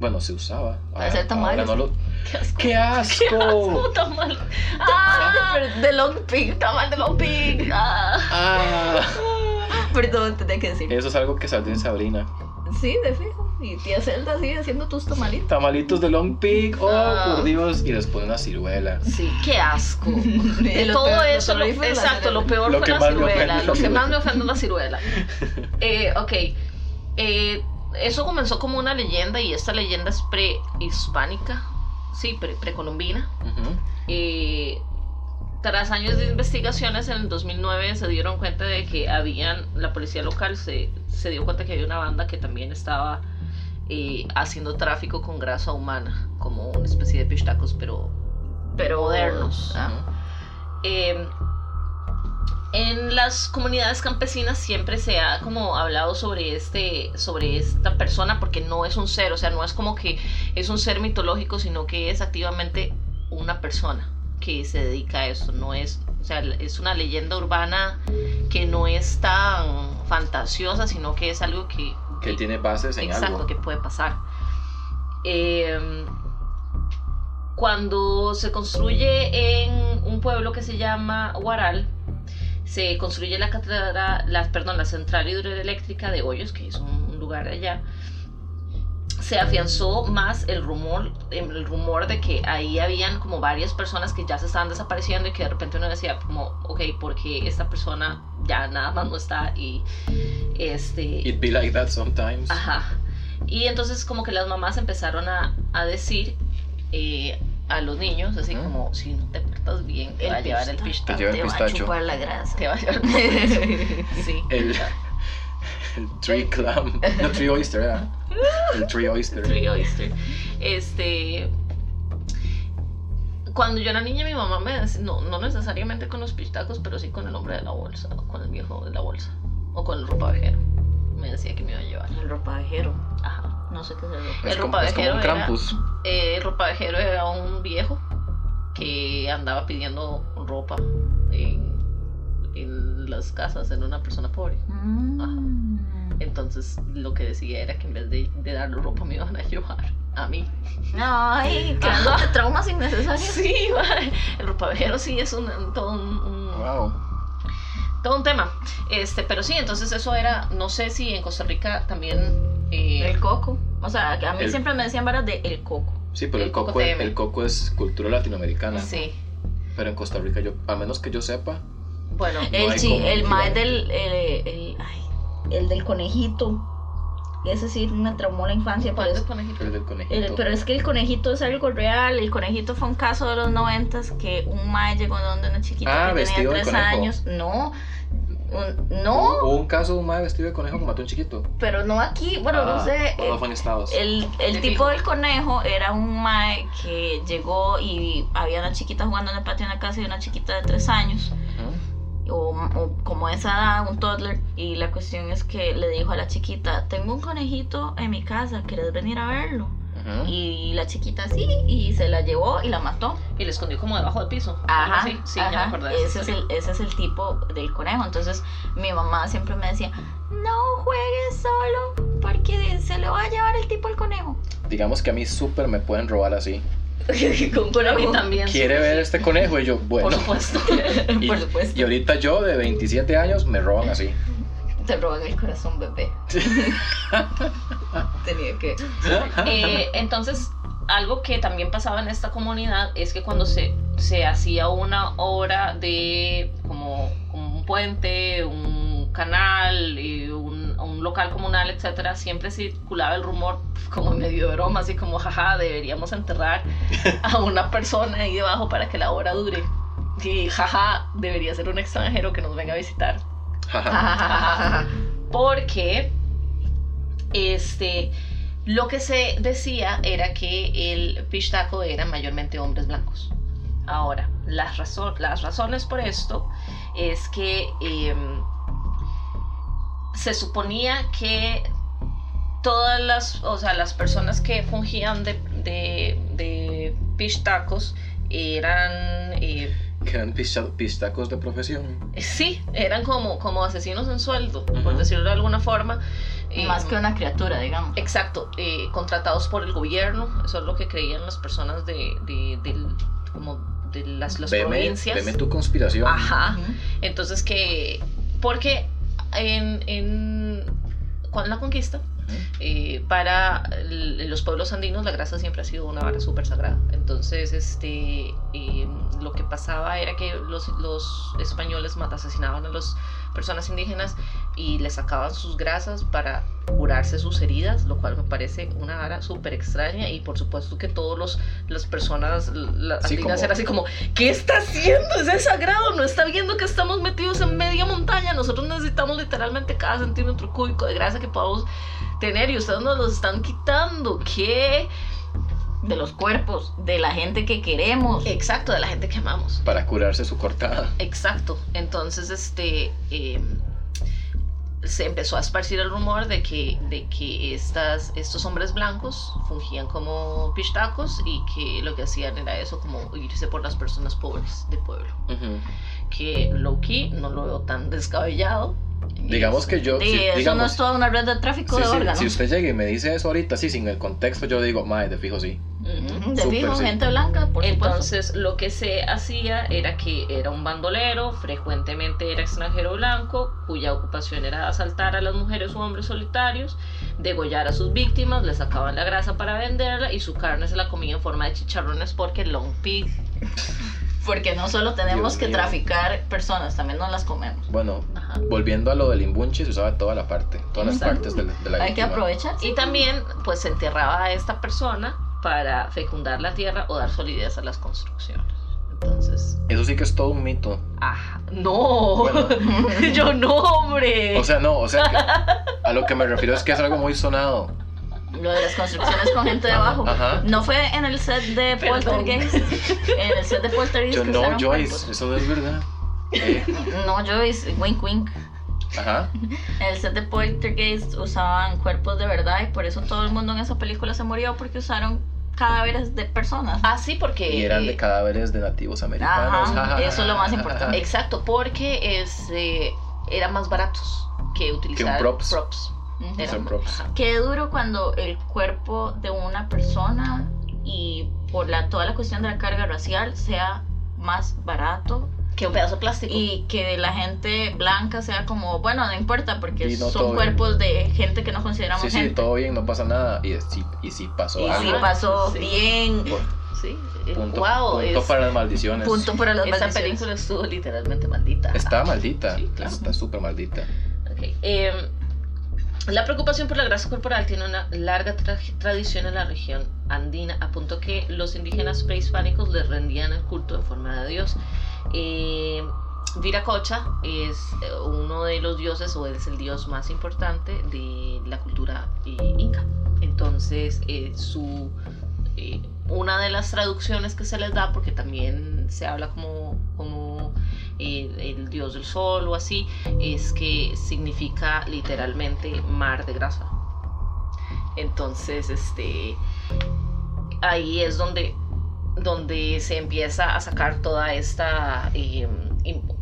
bueno, se usaba. Para Ah, hacer tamales. no lo- ¡Qué asco! ¡Qué asco! ¡Qué asco, tamal! ¡Ah! De Long Pig, tamal de Long Pig. Ah. Ah, Perdón, tenía que decir. eso es algo que salió en Sabrina. Sí, de fijo. Y tía Zelda sigue haciendo tus tamalitos. Tamalitos de Long Pig, oh Ah. por Dios, y les pone una ciruela. Sí, qué asco. De todo peor- eso, lo- peor fue la exacto, lo peor Lo fue que la más me ciruela. ofende es la Lo que ciruela. más me ofende es la ciruela. Eh, ok. Eh, eso comenzó como una leyenda y esta leyenda es prehispánica. Sí, pre- precolombina. Eh, tras años de investigaciones, en el 2009 se dieron cuenta de que habían, la policía local se, se dio cuenta que había una banda que también estaba eh, haciendo tráfico con grasa humana, como una especie de pistacos, pero, Pero modernos. Ah. Eh, en las comunidades campesinas siempre se ha como hablado sobre este sobre esta persona porque no es un ser, o sea, no es como que es un ser mitológico, sino que es activamente una persona que se dedica a esto, no es, o sea, es una leyenda urbana que no es tan fantasiosa, sino que es algo que Que tiene bases en Exacto, algo. que puede pasar. Eh, cuando se construye en un pueblo que se llama Huaral, se construye la catedral, la, perdón, la central hidroeléctrica de Hoyos, que es un, lugar allá. Se afianzó más el rumor, el rumor de que ahí habían como varias personas que ya se estaban desapareciendo y que de repente uno decía como, ok, porque esta persona ya nada más no está y este It be like that sometimes. Ajá. Y entonces como que las mamás empezaron a, a decir eh, a los niños, así como, si no te portas bien, te va a llevar el pistacho. pistacho. Te lleva el Te va a pistacho. chupar la grasa. Te va a llevar el Sí. El, el tree clam. No, tree oyster, ¿verdad? El tree oyster. Tree oyster. Este... Cuando yo era niña, mi mamá me decía, no, no necesariamente con los pistacos, pero sí con el hombre de la bolsa, o con el viejo de la bolsa, o con el ropavejero. Me decía que me iba a llevar. El ropavejero. Ajá. No sé qué es el ropa. Es El como, es como ropavejero un era- Krampus. Eh, el ropavejero era un viejo que andaba pidiendo ropa en, en las casas de una persona pobre. Mm. Entonces lo que decía era que en vez de, de darle ropa me iban a llevar a mí. Ay, creándote traumas innecesarios. Sí, el ropavejero sí es un, todo un, un- Wow. todo un tema. Este, pero sí, entonces eso era, no sé si en Costa Rica también... eh, El coco. O sea, a mí El- siempre me decían varas de el coco. Sí, pero El el, coco, el coco es cultura latinoamericana. sí, Pero en Costa Rica, yo, al menos que yo sepa, bueno. El, chi- el mae equivalente. del. El, el, ay, el del conejito. Ese sí me traumó la infancia. Pero ¿Cuál es es, el conejito? el del conejito. el- pero es que el conejito es algo real. El conejito fue un caso de los noventas que un mae llegó donde una chiquita Ah, que tenía tres años. No. Un- no, Hubo un caso de un madre vestido de conejo que mató a un chiquito. pero no aquí. Bueno, no Ah, sé. o no fue en Estados. El, el De tipo fijo. del conejo era un mae que llegó y había una chiquita jugando en el patio de la casa y una chiquita de tres años, o, o como esa edad, un toddler. Y la cuestión es que le dijo a la chiquita: Tengo un conejito en mi casa, ¿quieres venir a verlo? Y la chiquita sí, y se la llevó y la mató. Y le escondió como debajo del piso. Ajá, así. Sí, ya me acordé de esa ese, es el, ese es el tipo del conejo. Entonces mi mamá siempre me decía: No juegues solo porque se lo va a llevar el tipo el conejo. Digamos que a mí súper me pueden robar así. Con A mí también. ¿Quiere sí, ver sí. este conejo? Y yo, bueno. Por supuesto. Y, Por supuesto. y ahorita yo, de 27 años, me roban así. Te roban el corazón, bebé. Tenía que. Eh, entonces, algo que también pasaba en esta comunidad es que cuando se, se hacía una obra de como, como un puente, un canal, y un, un local comunal, etcétera, siempre circulaba el rumor como medio de broma, así como, jaja, deberíamos enterrar a una persona ahí debajo para que la obra dure. Y jaja, debería ser un extranjero que nos venga a visitar. Porque este lo que se decía era que el pistaco eran mayormente hombres blancos. Ahora, las, razón, las razones por esto es que em, se suponía que todas las, o sea, las personas que fungían de, de, de pistacos eran... eh, Que eran pista- pistacos de profesión. sí, eran como, como asesinos en sueldo, por decirlo de alguna forma. Eh, Más que una criatura, digamos. Exacto, eh, contratados por el gobierno, eso es lo que creían las personas de, de, del- como de las, las Veme, provincias. veme tu conspiración. Ajá. Entonces que, porque en, en con la conquista. Eh, para los pueblos andinos la grasa siempre ha sido una vara súper sagrada. Entonces, este, eh, lo que pasaba era que los, los españoles asesinaban a las personas indígenas y les sacaban sus grasas para curarse sus heridas, lo cual me parece una vara súper extraña y por supuesto que todos los las personas las Sí, andinas como- eran así como ¿qué está haciendo? Es sagrado, no está viendo que estamos metidos en media montaña, nosotros necesitamos literalmente cada centímetro cúbico de grasa que podamos tener y ustedes nos los están quitando. ¿Qué? De los cuerpos, de la gente que queremos. Exacto, de la gente que amamos. Para curarse su cortada. Exacto. Entonces, este. eh, se empezó a esparcir el rumor de que, de que estas, estos hombres blancos fungían como pistacos y que lo que hacían era eso, como irse por las personas pobres del pueblo. Ujú. Que low-key no lo veo tan descabellado. Digamos que yo. Sí, si- eso no digamos, es toda una red de tráfico sí, de sí, órganos. si usted llega y me dice eso ahorita, sí, sin el contexto, yo digo, madre, de fijo sí. Ujú. Ujú, De Súper, fijo, sí. gente blanca, por supuesto. Entonces, lo que se hacía era que era un bandolero, frecuentemente era extranjero blanco, cuya ocupación era asaltar a las mujeres o hombres solitarios, degollar a sus víctimas, les sacaban la grasa para venderla y su carne se la comía en forma de chicharrones porque long pig. Porque no solo tenemos Dios que mío. traficar personas, también nos las comemos. Bueno, Ajá. volviendo a lo del imbunche, se usaba toda la parte, todas las partes de, la- de la Hay que aprovechar. Y también, pues, se enterraba a esta persona para fecundar la tierra o dar solidez a las construcciones. Entonces, Eso sí que es todo un mito. ajá. No, Bueno. yo no, hombre. O sea, no, o sea, que a lo que me refiero es que es algo muy sonado. Lo de las construcciones con gente debajo. Ajá. No fue en el set de Perdón. Poltergeist. En el set de Poltergeist. Yo no, Joyce, eso no es verdad. Eh, No, Joyce, wink wink. ajá. En el set de Poltergeist usaban cuerpos de verdad y por eso todo el mundo en esa película se murió porque usaron cadáveres de personas. Ah, sí, porque... Y eran de eh, cadáveres de nativos americanos. Ajá, eso es lo más importante. Exacto, porque es, eh, eran más baratos que utilizar props. Eran- Son props. ajá. Qué duro cuando el cuerpo de una persona y por la, toda la cuestión de la carga racial sea más barato Que un pedazo de plástico. y que la gente blanca sea como, bueno, no importa porque no son bien. cuerpos de gente que no consideramos Sí, sí, gente. todo bien, no pasa nada. Y sí, y sí pasó Y algo. sí pasó Sí. bien. sí. eh, Punto, wow, punto es- para las maldiciones. Punto para las esa maldiciones. película estuvo literalmente maldita. Está maldita. Sí, claro. Está súper maldita. Ok, em, la preocupación por la grasa corporal tiene una larga tra- tradición en la región andina, a punto que los indígenas prehispánicos le rendían el culto en forma de dios. Eh, Viracocha es eh, uno de los dioses, o es el dios más importante de la cultura eh, inca. Entonces, eh, su, una de las traducciones que se les da, porque también se habla como, como eh, el dios del sol o así, es que significa literalmente mar de grasa. Entonces, este, ahí es donde, donde se empieza a sacar toda esta, eh,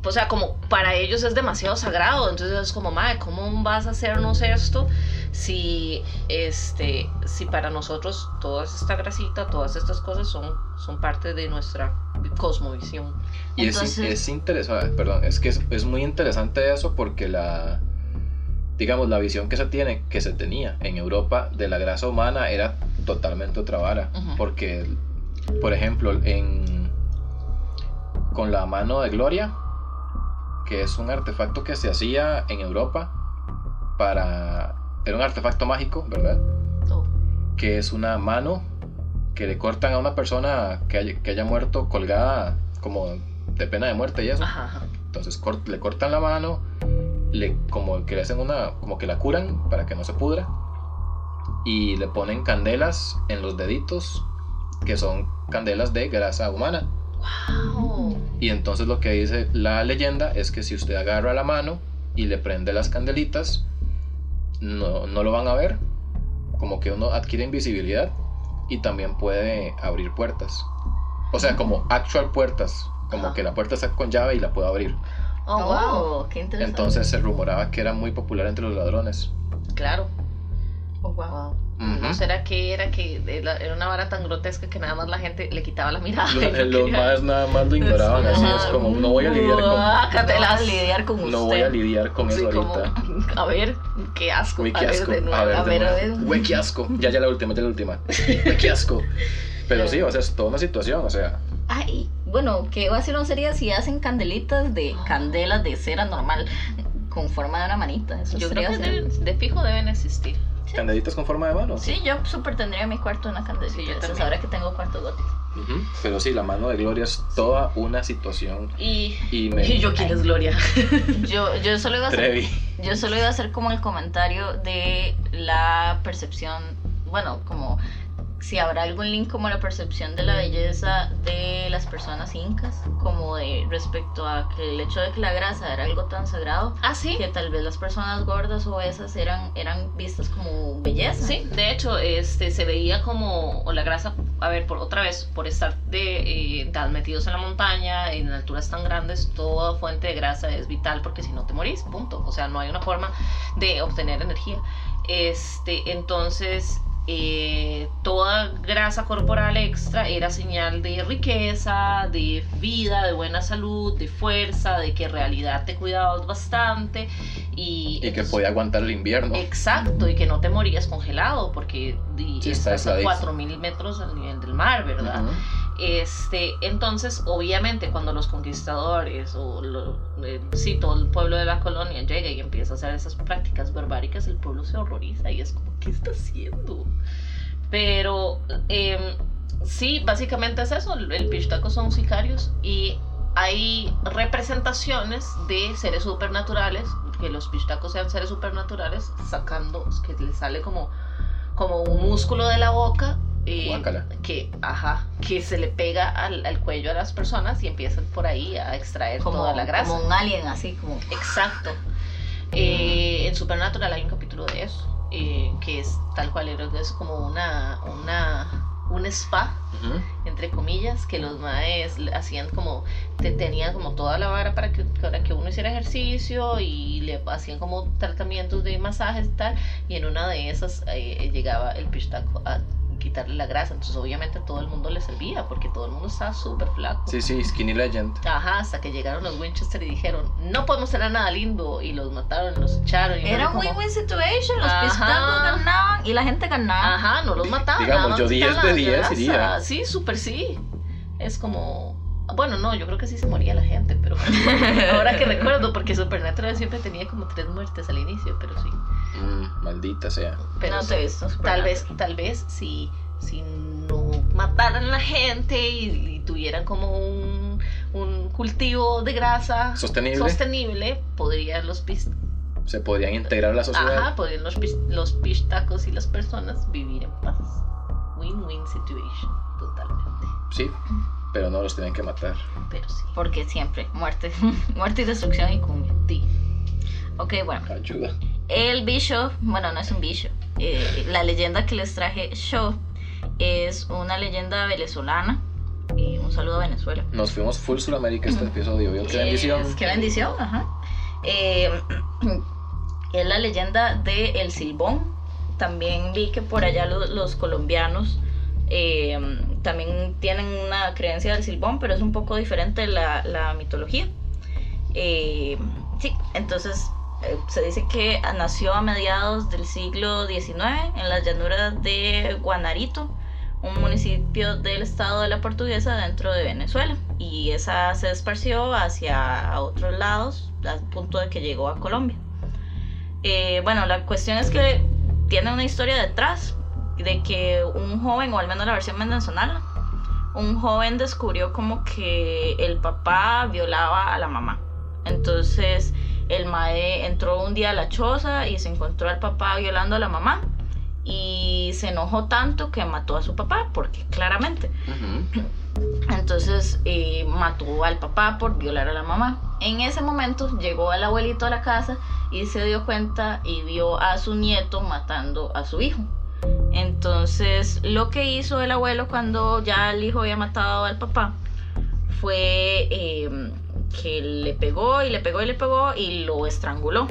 o sea, como para ellos es demasiado sagrado, entonces es como, madre, ¿cómo vas a hacernos esto si, este, si para nosotros toda esta grasita, todas estas cosas son, son parte de nuestra cosmovisión? Y es- Entonces- es, interesante, perdón, es que es, es muy interesante eso porque la, digamos, la visión que se tiene, que se tenía en Europa de la grasa humana era totalmente otra vara. Porque, por ejemplo, en, con la mano de Gloria, que es un artefacto que se hacía en Europa para... Era un artefacto mágico, ¿verdad? Oh, que es una mano que le cortan a una persona que haya, que haya muerto colgada como de pena de muerte y eso. ajá, ajá. Entonces cort- le cortan la mano, le como que le hacen una como que la curan para que no se pudra y le ponen candelas en los deditos que son candelas de grasa humana Wow. Y entonces lo que dice la leyenda es que si usted agarra la mano y le prende las candelitas, no, no lo van a ver. Como que uno adquiere invisibilidad y también puede abrir puertas. O sea, como actual puertas. Como Ajá. que la puerta está con llave y la puedo abrir. Oh, wow. qué interesante. Entonces se rumoraba que era muy popular entre los ladrones. Claro. Oh, wow. Wow. Ujú. ¿No será que era que era una vara tan grotesca que nada más la gente le quitaba la mirada? Los, no los quería- más nada más lo ignoraban así. Es como, no voy a lidiar con, No a lidiar con usted. no voy a lidiar con Sí, eso como, ahorita. a ver, qué asco. Uy, a qué ver asco. de nuevo. A ver, a de ver, a ver. Güey, qué asco. Ya, ya la última, ya la última. Güey, qué asco. Pero sí, o sea, es toda una situación, o sea. Ay, bueno, qué vacilón sería si hacen candelitas de candelas de cera normal con forma de una manita. Eso Yo creo que deben- de fijo deben existir. Candelitas con forma de mano. Sí, yo súper tendría en mi cuarto una candelita. Sí, ahora que tengo cuarto gótico. Pero sí, la mano de Gloria es toda una situación. Y, Y me. y yo, ¿quién es Gloria? Yo, yo solo iba a hacer. Yo solo iba a hacer como el comentario de la percepción, bueno, como si habrá algún link como la percepción de la belleza de las personas incas, como de respecto a que el hecho de que la grasa era algo tan sagrado, ah, sí. que tal vez las personas gordas o obesas eran, eran vistas como belleza. Sí, de hecho, este se veía como o la grasa, a ver, por otra vez, por estar de eh, tan metidos en la montaña, en alturas tan grandes, toda fuente de grasa es vital porque si no te morís, punto. O sea, no hay una forma de obtener energía. Este, entonces, eh, toda grasa corporal extra era señal de riqueza, de vida, de buena salud, de fuerza, de que en realidad te cuidabas bastante y, Y que podía aguantar el invierno. Exacto, y que no te morías congelado porque Sí, está estás a aisladísimo. 4000 metros al nivel del mar, ¿verdad? Este, entonces, obviamente, cuando los conquistadores o lo- eh, sí, todo el pueblo de la colonia llega y empieza a hacer esas prácticas barbáricas, el pueblo se horroriza y es como, ¿qué está haciendo? Pero em, sí, básicamente es eso, el el son sicarios y hay representaciones de seres supernaturales, que los Pishtacos sean seres supernaturales, sacando, que les sale como, como un músculo de la boca. Eh, que, ajá, que se le pega al, al cuello a las personas y empiezan por ahí a extraer como, toda la grasa. como un alien, así como... Exacto. Eh, en Supernatural hay un capítulo de eso, eh, que es tal cual, es como una, una, un spa, Ujú. entre comillas, que los maes hacían como, te tenían como toda la vara para que, para que uno hiciera ejercicio y le hacían como tratamientos de masajes y tal, y en una de esas eh, llegaba el pistaco a quitarle la grasa, entonces obviamente todo el mundo le servía, porque todo el mundo estaba súper flaco. Sí, sí, Skinny Legend. Ajá, hasta que llegaron los Winchester y dijeron, no podemos tener nada lindo, y los mataron, los echaron. Y Era un como, win-win situation, los pistacos ganaban y la gente ganaba. Ajá, no los mataban. Digamos, yo 10 quitaban de la 10 grasa. iría. Sí, súper sí. Es como... Bueno, no, yo creo que sí se moría la gente, pero ahora que recuerdo, porque Supernatural siempre tenía como tres muertes al inicio, pero sí. Mm, maldita sea. Pero no sí. visto. Tal vez, tal vez si, si no mataran la gente y, y tuvieran como un, un cultivo de grasa Sostenible. sostenible, podrían los pis- Se podrían integrar a la sociedad. Ajá, podrían los, pis- los pistacos y las personas vivir en paz. Win-win situation, totalmente. Sí, pero no los tienen que matar. Pero sí. Porque siempre, muerte. muerte y destrucción y cumbia. Sí. Ok, bueno. Ayuda. El bicho, bueno, no es un bicho. eh, la leyenda que les traje yo es una leyenda venezolana. Y un saludo a Venezuela. Nos fuimos full Sudamérica este episodio. ¿Vio qué bendición? Es- qué bendición, ajá. Eh, es la leyenda de El Silbón. También vi que por allá lo- los, colombianos eh, también tienen una creencia del Silbón, pero es un poco diferente la, la mitología. Eh, sí, entonces eh, se dice que nació a mediados del siglo XIX en las llanuras de Guanarito, un municipio del estado de la Portuguesa dentro de Venezuela. Y esa se esparció hacia otros lados al punto de que llegó a Colombia. Bueno, la cuestión es que tiene una historia detrás de que un joven, o al menos la versión venezolana, un joven descubrió como que el papá violaba a la mamá. Entonces el mae entró un día a la choza y se encontró al papá violando a la mamá y se enojó tanto que mató a su papá, porque claramente. Entonces eh, mató al papá por violar a la mamá. En ese momento llegó el abuelito a la casa y se dio cuenta y vio a su nieto matando a su hijo. Entonces lo que hizo el abuelo cuando ya el hijo había matado al papá fue eh, que le pegó y le pegó y le pegó y lo estranguló.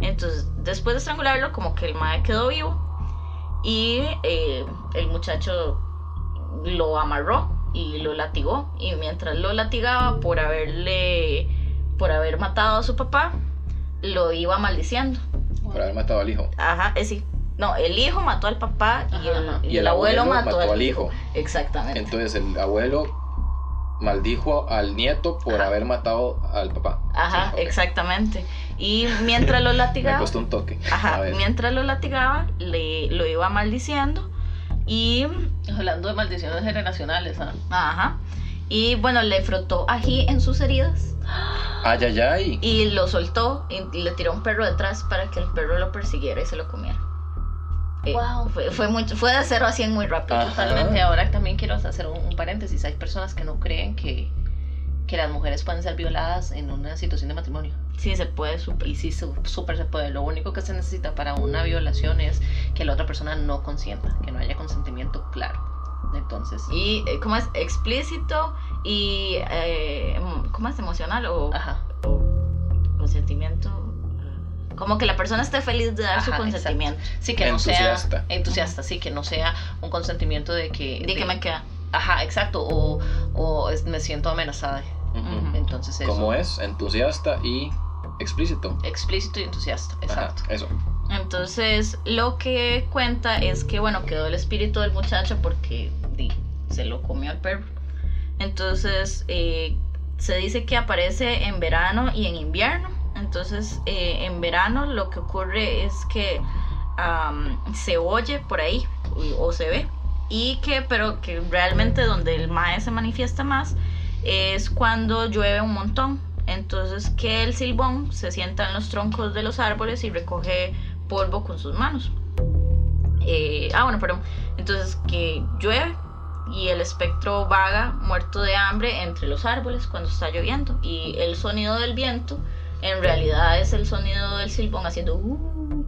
Entonces después de estrangularlo como que el mae quedó vivo y eh, el muchacho lo amarró y lo latigó y mientras lo latigaba por haberle por haber matado a su papá lo iba maldiciendo Por haber matado al hijo. ajá es sí no el hijo mató al papá y el, Ajá. y el abuelo, mató, al, hijo. hijo. exactamente Entonces el abuelo maldijo al nieto por Ajá. haber matado al papá. ajá Sí, exactamente y mientras lo Me latigaba costó un toque. ajá mientras lo latigaba le lo iba maldiciendo y Hablando de maldiciones generacionales, ¿ah? ajá y bueno le frotó ají en sus heridas Ay, ay, ay. y lo soltó y, y le tiró un perro detrás para que el perro lo persiguiera y se lo comiera. Eh, Wow. Fue, fue, mucho, fue de 0 a 100 muy rápido. Ajá. Totalmente. Ahora también quiero hacer un, un paréntesis. Hay personas que no creen que, que las mujeres pueden ser violadas en una situación de matrimonio. Sí, se puede súper. Y sí, súper se puede. Lo único que se necesita para una violación es que la otra persona no consienta, que no haya consentimiento claro. Entonces, Y, eh, ¿cómo es? Explícito y, eh, ¿cómo es? Emocional o, ajá. o consentimiento. Como que la persona esté feliz de dar su consentimiento. Sí, que no Entusiasta. sea entusiasta, sí, que no sea un consentimiento de que... De que me queda. Ajá, exacto. O, o es- me siento amenazada. Entonces eso. Como es, entusiasta y explícito. Explícito y entusiasta, Ajá, exacto. eso. Entonces, lo que cuenta es que, bueno, quedó el espíritu del muchacho porque di, se lo comió al perro. Entonces, eh, se dice que aparece en verano y en invierno. Entonces, eh, en verano lo que ocurre es que am, se oye por ahí o se ve. Y que, pero que realmente donde el mae se manifiesta más es cuando llueve un montón. Entonces, que el silbón se sienta en los troncos de los árboles y recoge polvo con sus manos. Eh, ah, bueno, perdón. Entonces que llueve y el espectro vaga muerto de hambre entre los árboles cuando está lloviendo. Y el sonido del viento en realidad es el sonido del silbón haciendo... "Uh".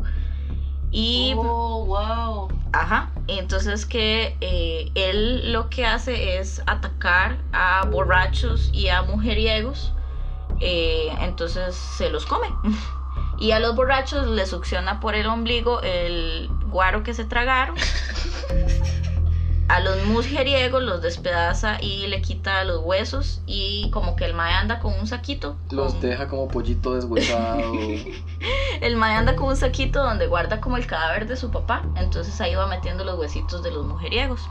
y... oh, wow. Ajá, entonces que eh, él lo que hace es atacar a borrachos y a mujeriegos, eh, entonces se los come. Y a los borrachos les succiona por el ombligo el guaro que se tragaron. A los mujeriegos los despedaza y le quita los huesos y como que el mae anda con un saquito. Los con- deja como pollito deshuesado. el mae anda con un saquito donde guarda como el cadáver de su papá. Entonces ahí va metiendo los huesitos de los mujeriegos.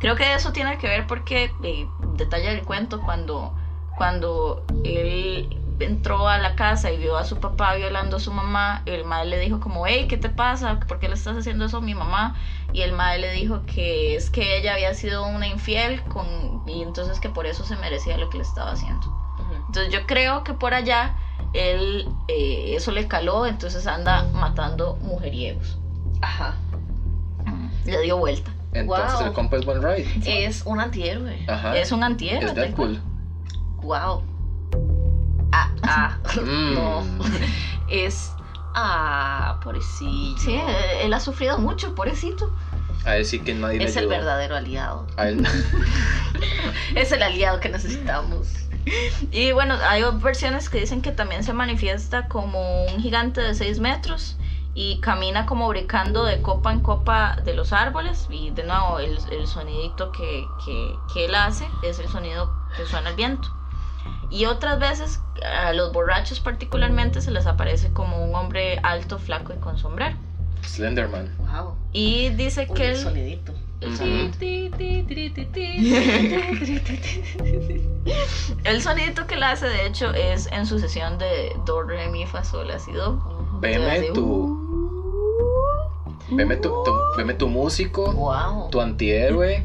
Creo que eso tiene que ver porque, eh, detalle del cuento, cuando, cuando él entró a la casa y vio a su papá violando a su mamá, el mae le dijo como, hey, ¿qué te pasa? ¿Por qué le estás haciendo eso a mi mamá? Y el mae le dijo que es que ella había sido una infiel con, y entonces que por eso se merecía lo que le estaba haciendo. Entonces yo creo que por allá él eh, eso le caló, entonces anda matando mujeriegos. Ajá. Le dio vuelta. Entonces Wow. el compa es buen ride. Es un antihéroe. Ajá. Es un antihéroe. Es. Deadpool. Wow. Ah, Ah, Mm. no. Es. Ah, pobrecillo. sí, él, ha sufrido mucho, pobrecito. A decir que nadie Es le el ayudó. verdadero aliado. A él. Es el aliado que necesitamos. Y bueno, hay versiones que dicen que también se manifiesta como un gigante de 6 metros y camina como brincando de copa en copa de los árboles. Y de nuevo, el, el sonidito que, que, que él hace es el sonido que suena el viento. Y otras veces a los borrachos particularmente se les aparece como un hombre alto, flaco y con sombrero. Slenderman. Wow. Y dice Uy, que el sonidito. El sonidito que él hace de hecho es en su sesión de do, re, mi, fa, sol, la, si, do. Veme Así, tu, uh, veme tu, tu- veme tu músico, Wow. tu antihéroe.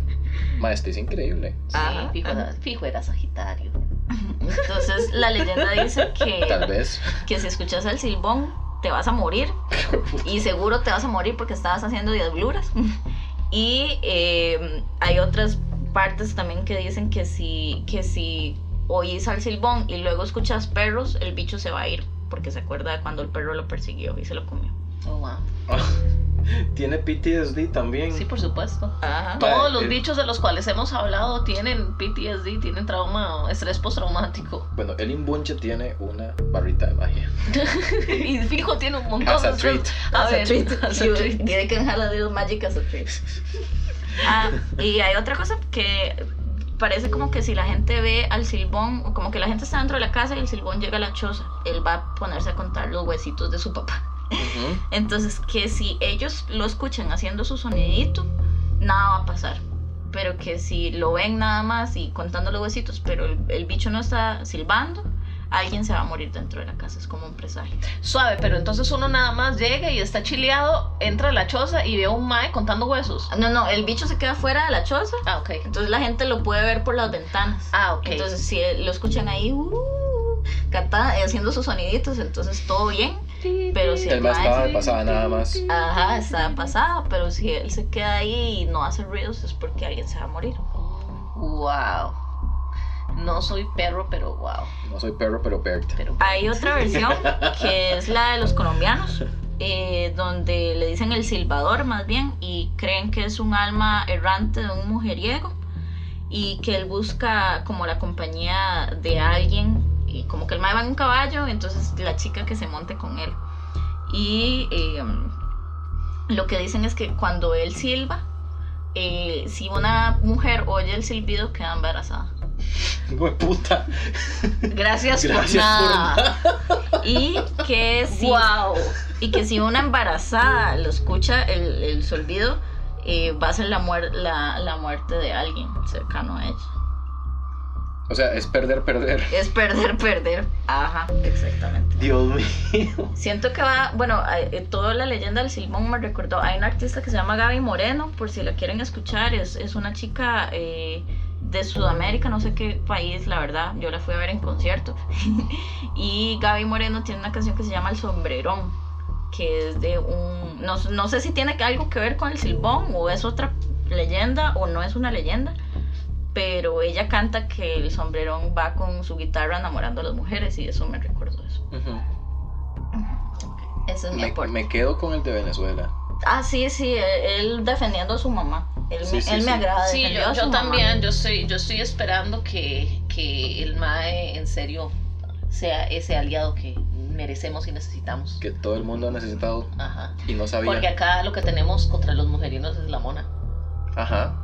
Maestro, es increíble. Sí, Ajá. fijo, era- fijo era Sagitario. Entonces la leyenda dice que, Tal vez. que si escuchas el silbón te vas a morir y seguro te vas a morir porque estabas haciendo diabluras. y eh, hay otras partes también que dicen que si, que si oís al silbón y luego escuchas perros, el bicho se va a ir porque se acuerda de cuando el perro lo persiguió y se lo comió. Oh, wow. Tiene PTSD también. Sí, por supuesto. Ajá. Todos los el- bichos de los cuales hemos hablado tienen PTSD, tienen trauma, estrés postraumático. Bueno, el imbunche tiene una barrita de magia. y fijo tiene un montón As a de treat. A As a ver, treat. as a You- treat. They can have a little magic as a treat. Ah, y hay otra cosa que parece como que si la gente ve al silbón, o como que la gente está dentro de la casa y el silbón llega a la choza, él va a ponerse a contar los huesitos de su papá. Entonces, que si ellos lo escuchan haciendo su sonidito, nada va a pasar. Pero que si lo ven nada más y contando los huesitos, pero el, el bicho no está silbando, alguien se va a morir dentro de la casa. Es como un presagio. Suave, pero entonces uno nada más llega y está chileado, entra a la choza y ve a un mae contando huesos. No, no, el bicho se queda fuera de la choza. Ah, ok. Entonces la gente lo puede ver por las ventanas. Ah, ok. Entonces, si lo escuchan ahí, uh, haciendo sus soniditos, entonces todo bien. Pero si El el más estaba de pasada nada más. Ajá, está pasada, pero si él se queda ahí y no hace ruidos es porque alguien se va a morir. Wow. No soy perro, pero wow. No soy perro, pero Bert. Pero Hay otra versión que es la de los colombianos, eh, donde le dicen el silbador más bien y creen que es un alma errante de un mujeriego y que él busca como la compañía de alguien y como que el mae va en un caballo, entonces la chica que se monte con él. Y eh, lo que dicen es que cuando él silba, eh, si una mujer oye el silbido queda embarazada. Güey, puta. gracias, Gracias por por nada. Y que si Wow. Y que si una embarazada lo escucha el, el silbido, eh, va a ser la, muer- la, la muerte de alguien cercano a ella. O sea, es perder, perder. Es perder, perder. Ajá, exactamente. Dios mío. Siento que va, bueno, eh, toda la leyenda del Silbón me recordó, hay una artista que se llama Gaby Moreno, por si la quieren escuchar, es, es una chica eh, de Sudamérica, no sé qué país, la verdad, yo la fui a ver en concierto. y Gaby Moreno tiene una canción que se llama El Sombrerón, que es de un, no, no sé si tiene algo que ver con el Silbón o es otra leyenda o no es una leyenda. Pero ella canta que el sombrerón va con su guitarra enamorando a las mujeres y eso me recuerdo eso. Ujú. Ese es mi me, aporte. me quedo con el de Venezuela. Ah, sí, sí, él, él defendiendo a su mamá. Él, Sí, me, sí, él sí. me agrada. Sí, yo, yo mamá. también, yo estoy, yo estoy esperando que, que el MAE en serio sea ese aliado que merecemos y necesitamos. Que todo el mundo ha necesitado Ajá. y no sabía. Porque acá lo que tenemos contra los mujerinos es la mona. Ajá.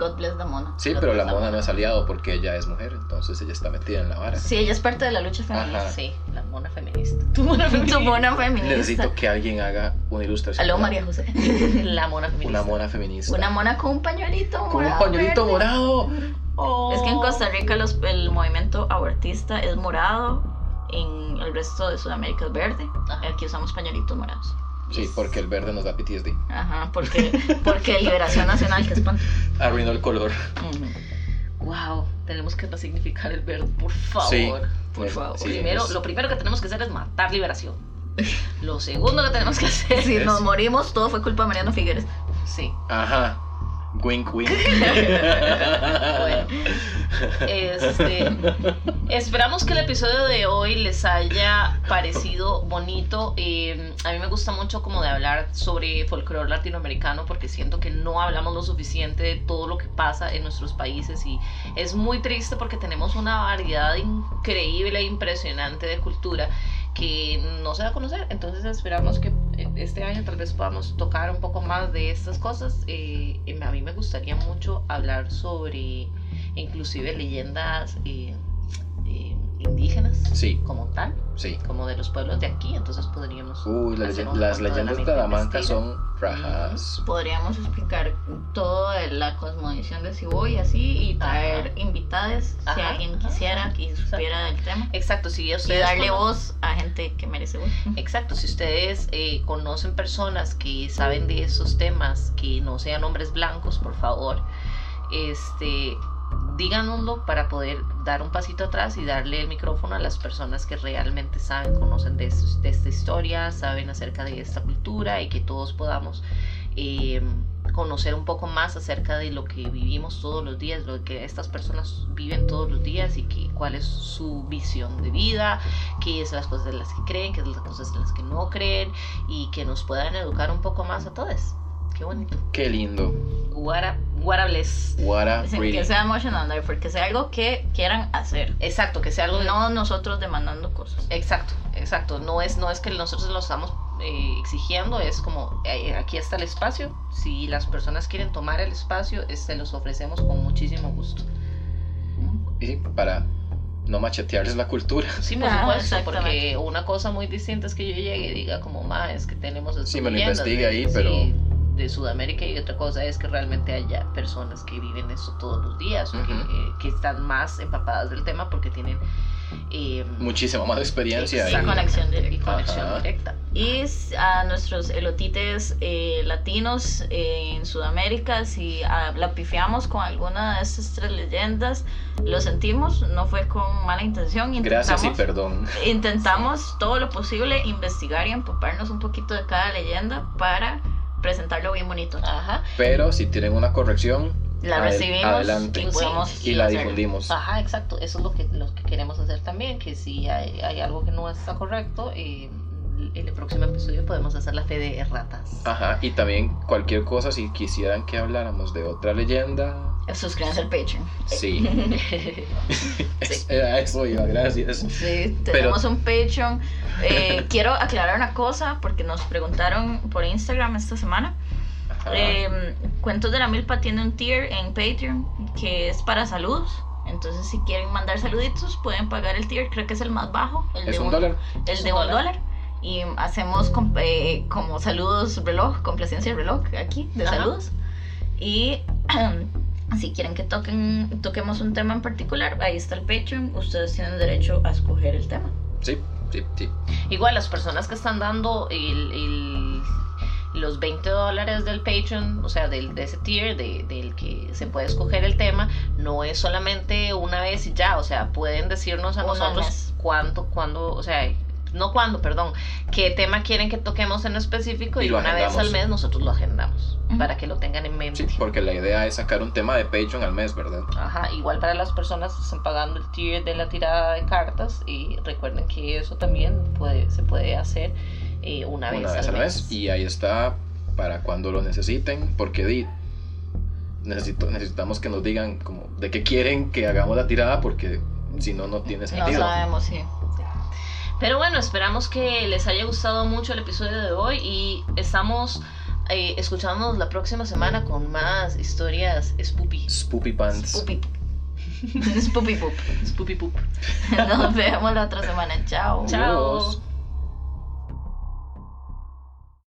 God bless the mona. Sí, Lo pero la mona no es aliado porque ella es mujer, entonces ella está metida en la vara. Sí, ella es parte de la lucha feminista. Ajá. Sí, la mona feminista. Tu mona Tu mona feminista. Necesito que alguien haga una ilustración. Aló, María José. La mona feminista. Una mona feminista. Una mona con un pañuelito Con un morado, pañuelito verde. morado. Oh. Es que en Costa Rica los- el movimiento abortista es morado, en el resto de Sudamérica es verde. Ajá. Aquí usamos pañuelitos morados. Sí, porque el verde nos da PTSD. Ajá, porque, porque Liberación Nacional, que espanto. Arruinó el color. Wow, tenemos que resignificar el verde, por favor. Sí. Por Es- favor. sí, primero, es- lo primero que tenemos que hacer es matar liberación. Lo segundo que tenemos que hacer. Si Es- nos morimos, todo fue culpa de Mariano Figueres. Sí. Ajá. Wink, wink. Bueno. Este, esperamos que el episodio de hoy les haya parecido bonito. Eh, a mí me gusta mucho como de hablar sobre folclore latinoamericano porque siento que no hablamos lo suficiente de todo lo que pasa en nuestros países y es muy triste porque tenemos una variedad increíble e impresionante de cultura que no se da a conocer. Entonces esperamos que eh, este año tal vez podamos tocar un poco más de estas cosas. Eh, a mí me gustaría mucho hablar sobre inclusive leyendas eh, indígenas Sí, como tal, sí. como de los pueblos de aquí. Entonces podríamos... Uy, las, hacer un leyendas de Talamanca son rajas. Podríamos explicar todo de la cosmovisión de Cibó y así, y traer invitadas si alguien quisiera ajá. y supiera del tema. Exacto, si Y ustedes darle cono- voz a gente que merece voz. Exacto, si ustedes eh, conocen personas que saben de esos temas, que no sean hombres blancos, por favor, este, díganoslo para poder dar un pasito atrás y darle el micrófono a las personas que realmente saben, conocen de, de esta historia, saben acerca de esta cultura y que todos podamos eh, conocer un poco más acerca de lo que vivimos todos los días, lo que estas personas viven todos los días y que, cuál es su visión de vida, qué es las cosas de las que creen, qué es las cosas de las que no creen y que nos puedan educar un poco más a todos. Qué bonito. Qué lindo. What a, what a bliss. What a Dicen pretty. que sea emotional life, que sea algo que quieran hacer. Exacto, que sea algo de- No nosotros demandando cosas. Exacto, exacto. No es, no es que nosotros lo estamos eh, exigiendo, es como eh, aquí está el espacio. Si las personas quieren tomar el espacio, eh, se los ofrecemos con muchísimo gusto. Y para no machetearles la cultura. Sí, por Ah, supuesto, porque una cosa muy distinta es que yo llegue y diga como, ma, es que tenemos estas Sí, me lo leyendas investigue de- ahí, sí, pero- de Sudamérica y otra cosa es que realmente haya personas que viven eso todos los días o que, eh, que están más empapadas del tema porque tienen eh, Muchísima más experiencia. Y- conexión y directa. conexión Ajá. directa. Y a nuestros elotites eh, latinos eh, en Sudamérica, si ah, la pifiamos con alguna de estas tres leyendas, lo sentimos, no fue con mala intención. Gracias y perdón. intentamos todo lo posible investigar y empaparnos un poquito de cada leyenda para presentarlo bien bonito. Ajá. Pero si tienen una corrección, La adel- recibimos adelante. y podemos y la difundimos. Ajá, exacto. Eso es lo que, lo que queremos hacer también, que si hay, hay algo que no está correcto, eh, en el próximo episodio podemos hacer la fe de erratas. Ajá, y también cualquier cosa, si quisieran que habláramos de otra leyenda. Suscríbanse al Patreon. Sí, era eso iba, gracias. Sí, tenemos un Patreon. Eh, quiero aclarar una cosa porque nos preguntaron por Instagram esta semana. Eh, Cuentos de la Milpa tiene un tier en Patreon que es para saludos. Entonces, si quieren mandar saluditos, pueden pagar el tier. Creo que es el más bajo, el ¿Es de un dólar? El Es de un un dólar. dólar. Y hacemos com- eh, como saludos reloj, complacencia reloj aquí, de Ajá. saludos. Y si quieren que toquen, toquemos un tema en particular, ahí está el Patreon. Ustedes tienen derecho a escoger el tema. Sí, sí, sí. Igual las personas que están dando el, el- los 20 dólares del Patreon, o sea, del, de ese tier, de- del que se puede escoger el tema, no es solamente una vez y ya, o sea, pueden decirnos a Una nosotros mes. cuánto, cuándo, o sea, no cuándo, perdón, qué tema quieren que toquemos en específico Y y, una vez al mes nosotros lo agendamos para que lo tengan en mente. Sí, porque la idea es sacar un tema de Patreon al mes, ¿verdad? Ajá, igual para las personas que están pagando el tier de la tirada de cartas y recuerden que eso también puede, se puede hacer eh, una, vez, Una vez al al mes. mes. Y ahí está para cuando lo necesiten, porque di, necesito, necesitamos que nos digan como de qué quieren que hagamos la tirada, porque si no, no tiene No sentido. sabemos si. Pero bueno, esperamos que les haya gustado mucho el episodio de hoy y estamos eh, escuchándonos la próxima semana con más historias spoopy. Spoopy Pants. Spoopy. Spoopy poop. Spoopy poop. Nos vemos la otra semana. Chao. Chao. Adiós.